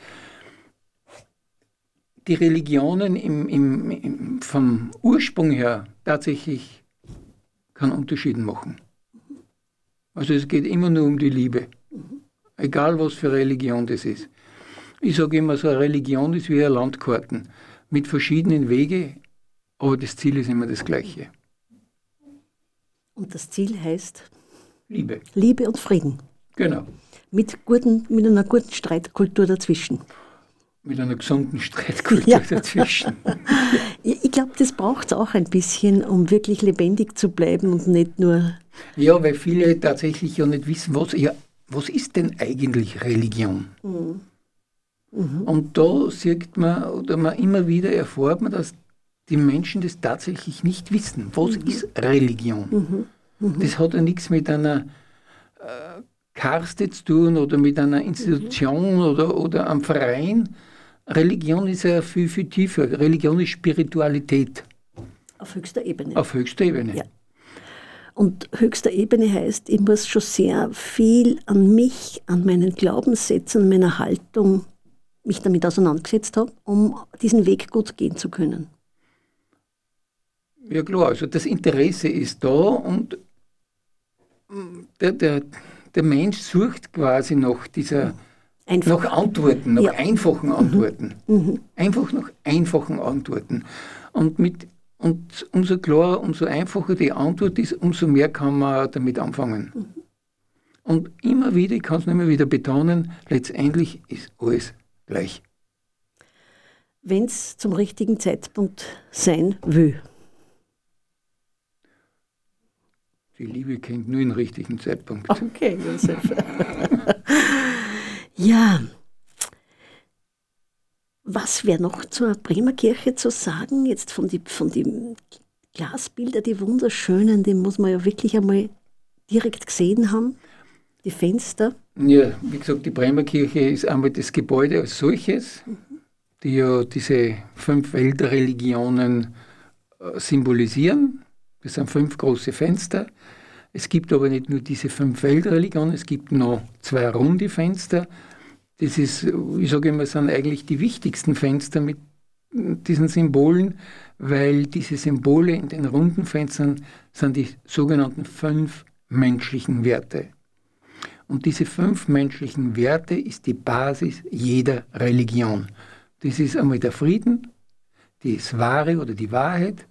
die Religionen im, im, im, vom Ursprung her tatsächlich keinen Unterschied machen. Also es geht immer nur um die Liebe, egal was für Religion das ist. Ich sage immer, so eine Religion ist wie eine Landkarten mit verschiedenen Wegen, aber das Ziel ist immer das gleiche. Und das Ziel heißt Liebe. Liebe und Frieden. Genau. Mit, guten, mit einer guten Streitkultur dazwischen. Mit einer gesunden Streitkultur Ja. *laughs* dazwischen. Ich, glaube, das braucht es auch ein bisschen, um wirklich lebendig zu bleiben und nicht nur. Ja, weil viele tatsächlich ja nicht wissen, was, ja, was ist denn eigentlich Religion? Und da sieht man, oder man immer wieder erfährt man, dass die Menschen das tatsächlich nicht wissen. Was ist Religion? Das hat ja nichts mit einer äh, Karste zu tun oder mit einer Institution oder, oder einem Verein. Religion ist ja viel, viel tiefer. Religion ist Spiritualität Auf höchster Ebene. auf höchster Ebene. Ja. Und höchster Ebene heißt, ich muss schon sehr viel an mich, an meinen Glaubenssätzen, meiner Haltung mich damit auseinandergesetzt haben, um diesen Weg gut gehen zu können. Ja klar, also das Interesse ist da und mm, der, der, der Mensch sucht quasi nach dieser, Einfach. nach Antworten, nach Ja. Mhm. einfachen Antworten. Einfach nach einfachen Antworten. Und, mit, und umso klarer, umso einfacher die Antwort ist, umso mehr kann man damit anfangen. Mhm. Und immer wieder, ich kann es immer wieder betonen, letztendlich ist alles gleich. Wenn es zum richtigen Zeitpunkt sein will. Die Liebe kennt nur den richtigen Zeitpunkt. Okay, Josef. *laughs* ja. Was wäre noch zur Bremer Kirche zu sagen? Jetzt von den von die Glasbilder, die wunderschönen, die muss man ja wirklich einmal direkt gesehen haben. Die Fenster. Ja, wie gesagt, die Bremer Kirche ist einmal das Gebäude als solches, die ja diese fünf Weltreligionen äh, symbolisieren. Das sind fünf große Fenster. Es gibt aber nicht nur diese fünf Weltreligionen, es gibt noch zwei runde Fenster. Das ist, ich sage immer, sind eigentlich die wichtigsten Fenster mit diesen Symbolen, weil diese Symbole in den runden Fenstern sind die sogenannten fünf menschlichen Werte. Und diese fünf menschlichen Werte ist die Basis jeder Religion. Das ist einmal der Frieden, das Wahre oder die Wahrheit,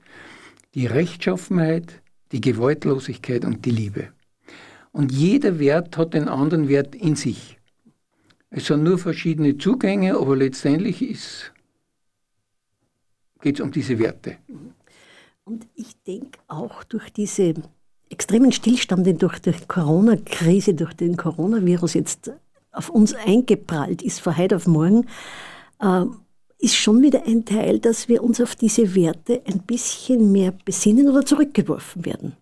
die Rechtschaffenheit, die Gewaltlosigkeit und die Liebe. Und jeder Wert hat den anderen Wert in sich. Es sind nur verschiedene Zugänge, aber letztendlich geht es um diese Werte. Und ich denke auch durch diese extremen Stillstand, den durch die Corona-Krise, durch den Coronavirus jetzt auf uns eingeprallt ist, von heute auf morgen, äh, ist schon wieder ein Teil, dass wir uns auf diese Werte ein bisschen mehr besinnen oder zurückgeworfen werden.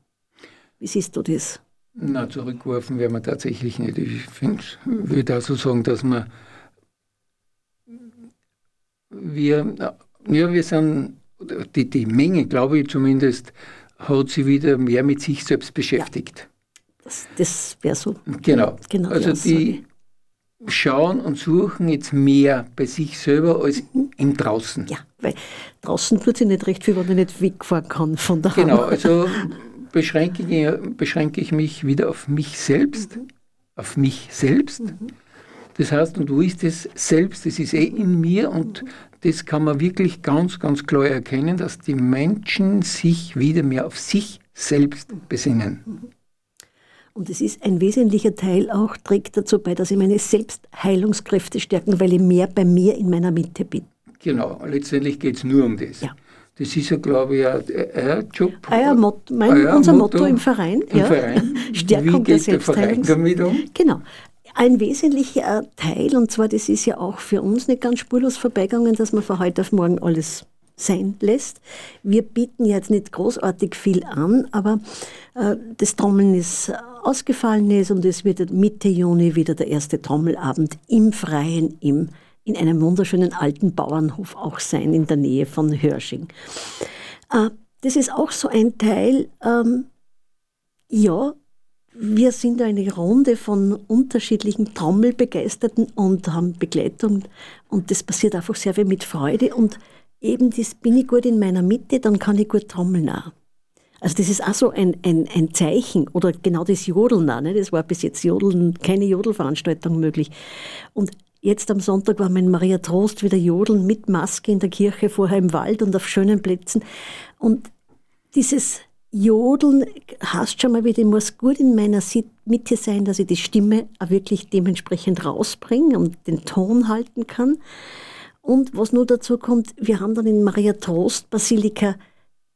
Wie siehst du das? Na, zurückgeworfen werden wir tatsächlich nicht. Ich finde, würde also sagen, dass wir, wir, ja, wir sind, die, die Menge, glaube ich zumindest, hat sich wieder mehr mit sich selbst beschäftigt. Das, das wäre so. Genau. Genau also die schauen und suchen jetzt mehr bei sich selber als im Draußen. Ja, weil draußen tut sich nicht recht viel, wenn ich nicht wegfahren kann von daheim. Genau, also *laughs* beschränke ich, beschränke ich mich wieder auf mich selbst, auf mich selbst. Das heißt, und wo ist das selbst? Das ist eh in mir und das kann man wirklich ganz, ganz klar erkennen, dass die Menschen sich wieder mehr auf sich selbst besinnen. Und es ist ein wesentlicher Teil auch, trägt dazu bei, dass ich meine Selbstheilungskräfte stärken, weil ich mehr bei mir in meiner Mitte bin. Genau, letztendlich geht es nur um das. Ja. Das ist ja, glaube ich, ein, Job. Euer Motto, mein, Euer unser Motto, im Verein. Im ja. Verein. *laughs* Stärkung Wie der geht der Verein damit um? Genau. Ein wesentlicher Teil, und zwar das ist ja auch für uns nicht ganz spurlos vorbeigegangen, dass man von heute auf morgen alles sein lässt. Wir bieten jetzt nicht großartig viel an, aber äh, das Trommeln ist ausgefallen ist und es wird Mitte Juni wieder der erste Trommelabend im Freien im, in einem wunderschönen alten Bauernhof auch sein, in der Nähe von Hörsching. Äh, das ist auch so ein Teil, ähm, ja, wir sind eine Runde von unterschiedlichen Trommelbegeisterten und haben Begleitung und das passiert einfach sehr viel mit Freude und eben das bin ich gut in meiner Mitte, dann kann ich gut trommeln auch. Also das ist auch so ein, ein, ein Zeichen oder genau das Jodeln auch, ne? das war bis jetzt Jodeln, keine Jodelveranstaltung möglich. Und jetzt am Sonntag war mein Maria Trost wieder Jodeln mit Maske in der Kirche, vorher im Wald und auf schönen Plätzen und dieses Jodeln heißt schon mal wieder, ich muss gut in meiner Mitte sein, dass ich die Stimme auch wirklich dementsprechend rausbringe und den Ton halten kann. Und was nur dazu kommt, wir haben dann in Maria Trost Basilika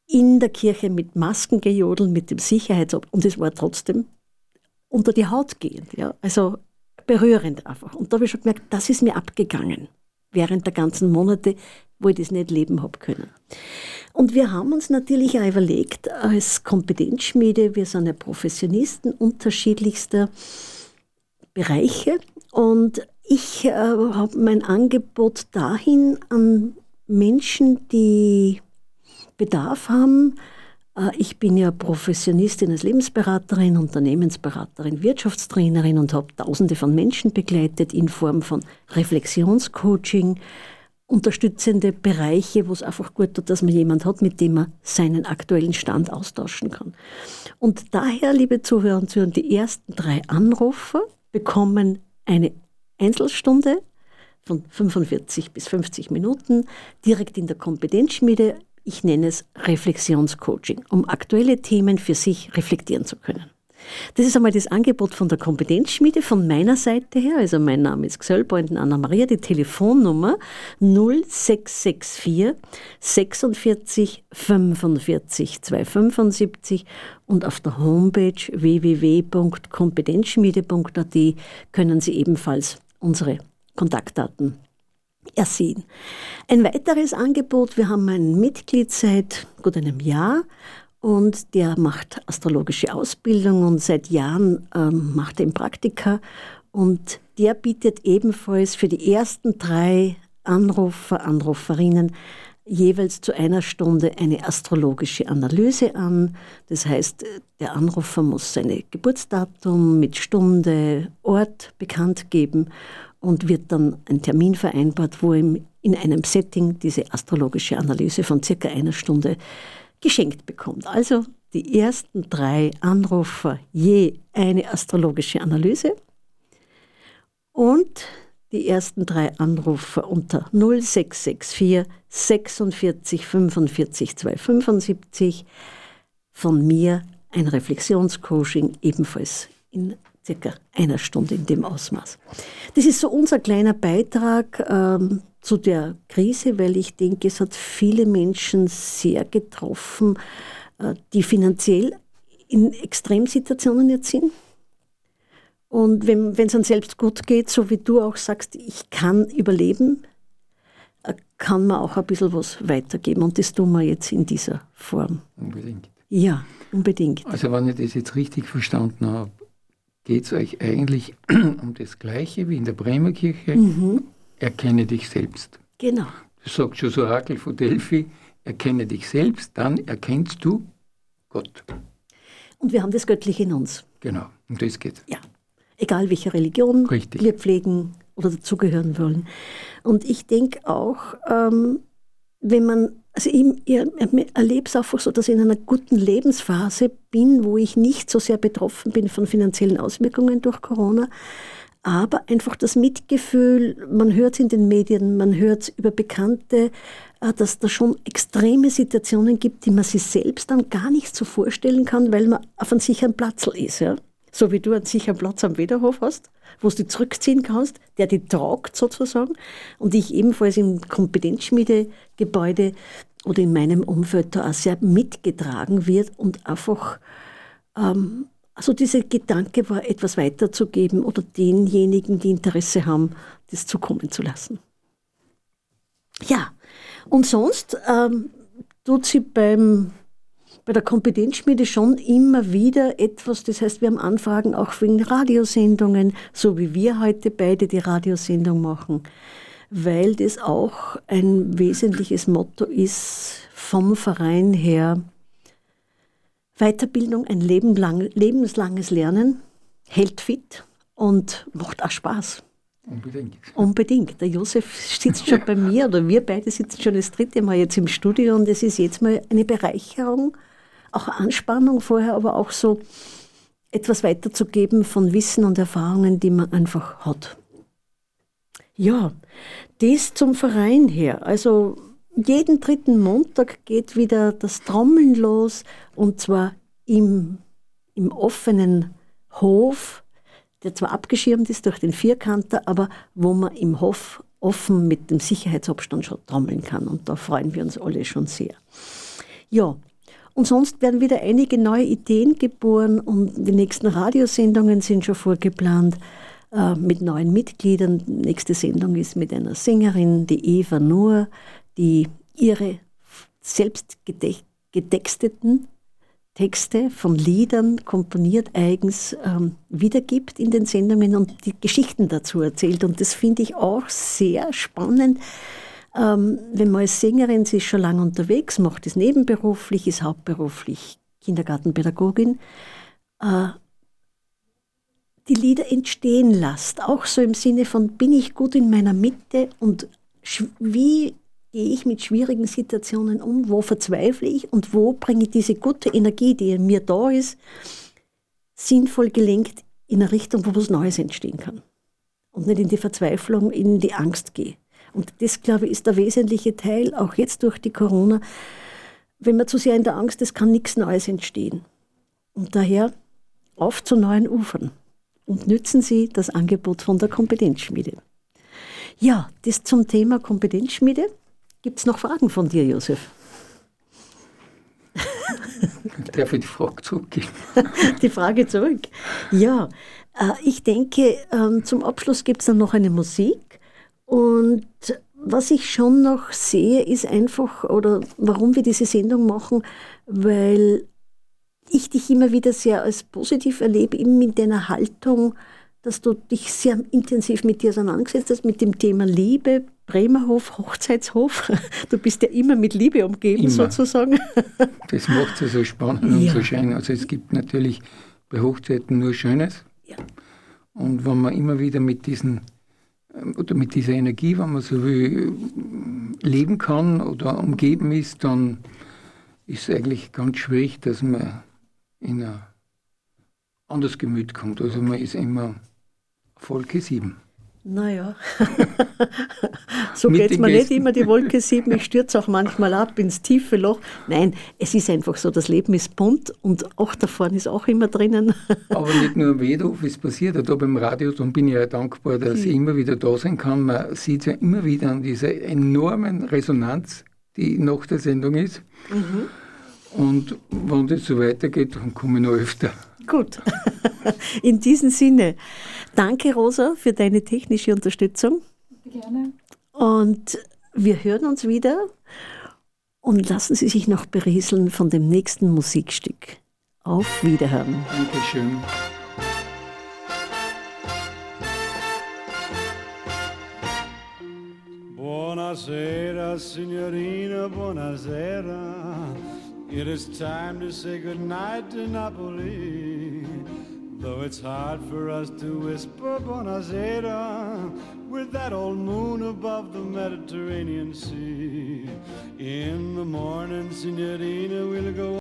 in der Kirche mit Masken gejodelt, mit dem Sicherheitsab und es war trotzdem unter die Haut gehend. Ja? Also berührend einfach. Und da habe ich schon gemerkt, das ist mir abgegangen während der ganzen Monate, wo ich das nicht leben habe können. Und wir haben uns natürlich auch überlegt, als Kompetenzschmiede, wir sind ja Professionisten unterschiedlichster Bereiche und ich äh, habe mein Angebot dahin an Menschen, die Bedarf haben. Äh, ich bin ja Professionistin als Lebensberaterin, Unternehmensberaterin, Wirtschaftstrainerin und habe Tausende von Menschen begleitet in Form von Reflexionscoaching, unterstützende Bereiche, wo es einfach gut tut, dass man jemand hat, mit dem man seinen aktuellen Stand austauschen kann. Und daher, liebe Zuhörer und Zuhörer, die ersten drei Anrufer bekommen eine Einzelstunde von 45 bis 50 Minuten direkt in der Kompetenzschmiede. Ich nenne es Reflexionscoaching, um aktuelle Themen für sich reflektieren zu können. Das ist einmal das Angebot von der Kompetenzschmiede von meiner Seite her. Also mein Name ist Xölbonden Anna-Maria, die Telefonnummer 0664 46 45 275 und auf der Homepage www.kompetenzschmiede.at können Sie ebenfalls unsere Kontaktdaten ersehen. Ein weiteres Angebot, wir haben ein Mitglied seit gut einem Jahr und der macht astrologische Ausbildung und seit Jahren ähm, macht er im Praktika und der bietet ebenfalls für die ersten drei Anrufer, Anruferinnen jeweils zu einer Stunde eine astrologische Analyse an. Das heißt, der Anrufer muss seine Geburtsdatum mit Stunde, Ort bekannt geben und wird dann ein Termin vereinbart, wo ihm in einem Setting diese astrologische Analyse von circa einer Stunde geschenkt bekommt. Also die ersten drei Anrufer je eine astrologische Analyse und die ersten drei Anrufer unter 0664 46 45 275 von mir ein Reflexionscoaching ebenfalls in circa einer Stunde in dem Ausmaß. Das ist so unser kleiner Beitrag ähm, zu der Krise, weil ich denke, es hat viele Menschen sehr getroffen, äh, die finanziell in Extremsituationen jetzt sind. Und wenn es dann selbst gut geht, so wie du auch sagst, ich kann überleben, äh, kann man auch ein bisschen was weitergeben. Und das tun wir jetzt in dieser Form. Unbedingt. Ja, unbedingt. Also wenn ich das jetzt richtig verstanden habe, geht es euch eigentlich *clears throat* um das Gleiche wie in der Bremer Kirche. Mhm. Erkenne dich selbst. Genau. Das sagt schon so Orakel von Delphi. Erkenne dich selbst, dann erkennst du Gott. Und wir haben das Göttliche in uns. Genau, um das geht Ja. Egal welche Religion Richtig. wir pflegen oder dazugehören wollen. Und ich denke auch, ähm, wenn man, also ich, ich erlebe es einfach so, dass ich in einer guten Lebensphase bin, wo ich nicht so sehr betroffen bin von finanziellen Auswirkungen durch Corona, aber einfach das Mitgefühl, man hört es in den Medien, man hört es über Bekannte, äh, dass da schon extreme Situationen gibt, die man sich selbst dann gar nicht so vorstellen kann, weil man auf einem sicheren Platz ist. Ja? So wie du einen sicheren Platz am Wederhof hast, wo du dich zurückziehen kannst, der dich tragt sozusagen. Und ich ebenfalls im Kompetenzschmiedegebäude oder in meinem Umfeld da auch sehr mitgetragen wird und einfach ähm, also dieser Gedanke war, etwas weiterzugeben oder denjenigen, die Interesse haben, das zukommen zu lassen. Ja, und sonst ähm, tut sie beim, bei der Kompetenzschmiede schon immer wieder etwas, das heißt, wir haben Anfragen auch wegen Radiosendungen, so wie wir heute beide die Radiosendung machen, weil das auch ein wesentliches Motto ist vom Verein her, Weiterbildung, ein Leben lang, lebenslanges Lernen, hält fit und macht auch Spaß. Unbedingt. Unbedingt. Der Josef sitzt schon bei mir oder wir beide sitzen schon das dritte Mal jetzt im Studio und es ist jetzt mal eine Bereicherung, auch Anspannung vorher, aber auch so etwas weiterzugeben von Wissen und Erfahrungen, die man einfach hat. Ja, das zum Verein her. Also jeden dritten Montag geht wieder das Trommeln los und zwar im, im offenen Hof, der zwar abgeschirmt ist durch den Vierkanter, aber wo man im Hof offen mit dem Sicherheitsabstand schon trommeln kann. Und da freuen wir uns alle schon sehr. Ja, und sonst werden wieder einige neue Ideen geboren und die nächsten Radiosendungen sind schon vorgeplant äh, mit neuen Mitgliedern. Nächste Sendung ist mit einer Sängerin, die Eva Nuhr, die ihre selbst getexteten Texte von Liedern komponiert eigens ähm, wiedergibt in den Sendungen und die Geschichten dazu erzählt. Und das finde ich auch sehr spannend. Ähm, wenn man als Sängerin, sie ist schon lange unterwegs, macht es nebenberuflich, ist hauptberuflich Kindergartenpädagogin, äh, die Lieder entstehen lässt. Auch so im Sinne von, bin ich gut in meiner Mitte und wie gehe ich mit schwierigen Situationen um, wo verzweifle ich und wo bringe ich diese gute Energie, die in mir da ist, sinnvoll gelenkt in eine Richtung, wo was Neues entstehen kann. Und nicht in die Verzweiflung, in die Angst gehe. Und das, glaube ich, ist der wesentliche Teil, auch jetzt durch die Corona. Wenn man zu sehr in der Angst ist, kann nichts Neues entstehen. Und daher auf zu neuen Ufern und nützen Sie das Angebot von der Kompetenzschmiede. Ja, das zum Thema Kompetenzschmiede. Gibt es noch Fragen von dir, Josef? *laughs* Darf ich die Frage zurückgeben? *laughs* Die Frage zurück. Ja, äh, ich denke, ähm, zum Abschluss gibt es dann noch eine Musik. Und was ich schon noch sehe, ist einfach, oder warum wir diese Sendung machen, weil ich dich immer wieder sehr als positiv erlebe, eben mit deiner Haltung, dass du dich sehr intensiv mit dir auseinandergesetzt hast, mit dem Thema Liebe, Bremerhof, Hochzeitshof. Du bist ja immer mit Liebe umgeben, Immer. sozusagen. Das macht es ja so spannend und Ja. so schön. Also es gibt natürlich bei Hochzeiten nur Schönes. Ja. Und wenn man immer wieder mit diesen ähm, oder mit dieser Energie, wenn man so will, leben kann oder umgeben ist, dann ist es eigentlich ganz schwierig, dass man in ein anderes Gemüt kommt. Also man ist immer Wolke 7. Naja, *laughs* so geht es mir nicht immer die Wolke 7. Ich stürze auch manchmal ab ins tiefe Loch. Nein, es ist einfach so, das Leben ist bunt und auch da vorne ist auch immer drinnen. *laughs* Aber nicht nur am Wedhof, es passiert ja da beim Radio, darum bin ich ja dankbar, dass ich immer wieder da sein kann. Man sieht ja immer wieder an dieser enormen Resonanz, die nach der Sendung ist. Und wenn das so weitergeht, dann komme ich noch öfter. Gut. *laughs* In diesem Sinne, danke Rosa für deine technische Unterstützung Gerne. und wir hören uns wieder und lassen Sie sich noch berieseln von dem nächsten Musikstück. Auf Wiederhören. Dankeschön. Buonasera, signorina, buonasera. It is time to say goodnight to Napoli. Though it's hard for us to whisper buonasera with that old moon above the Mediterranean Sea. In the morning, signorina, we'll go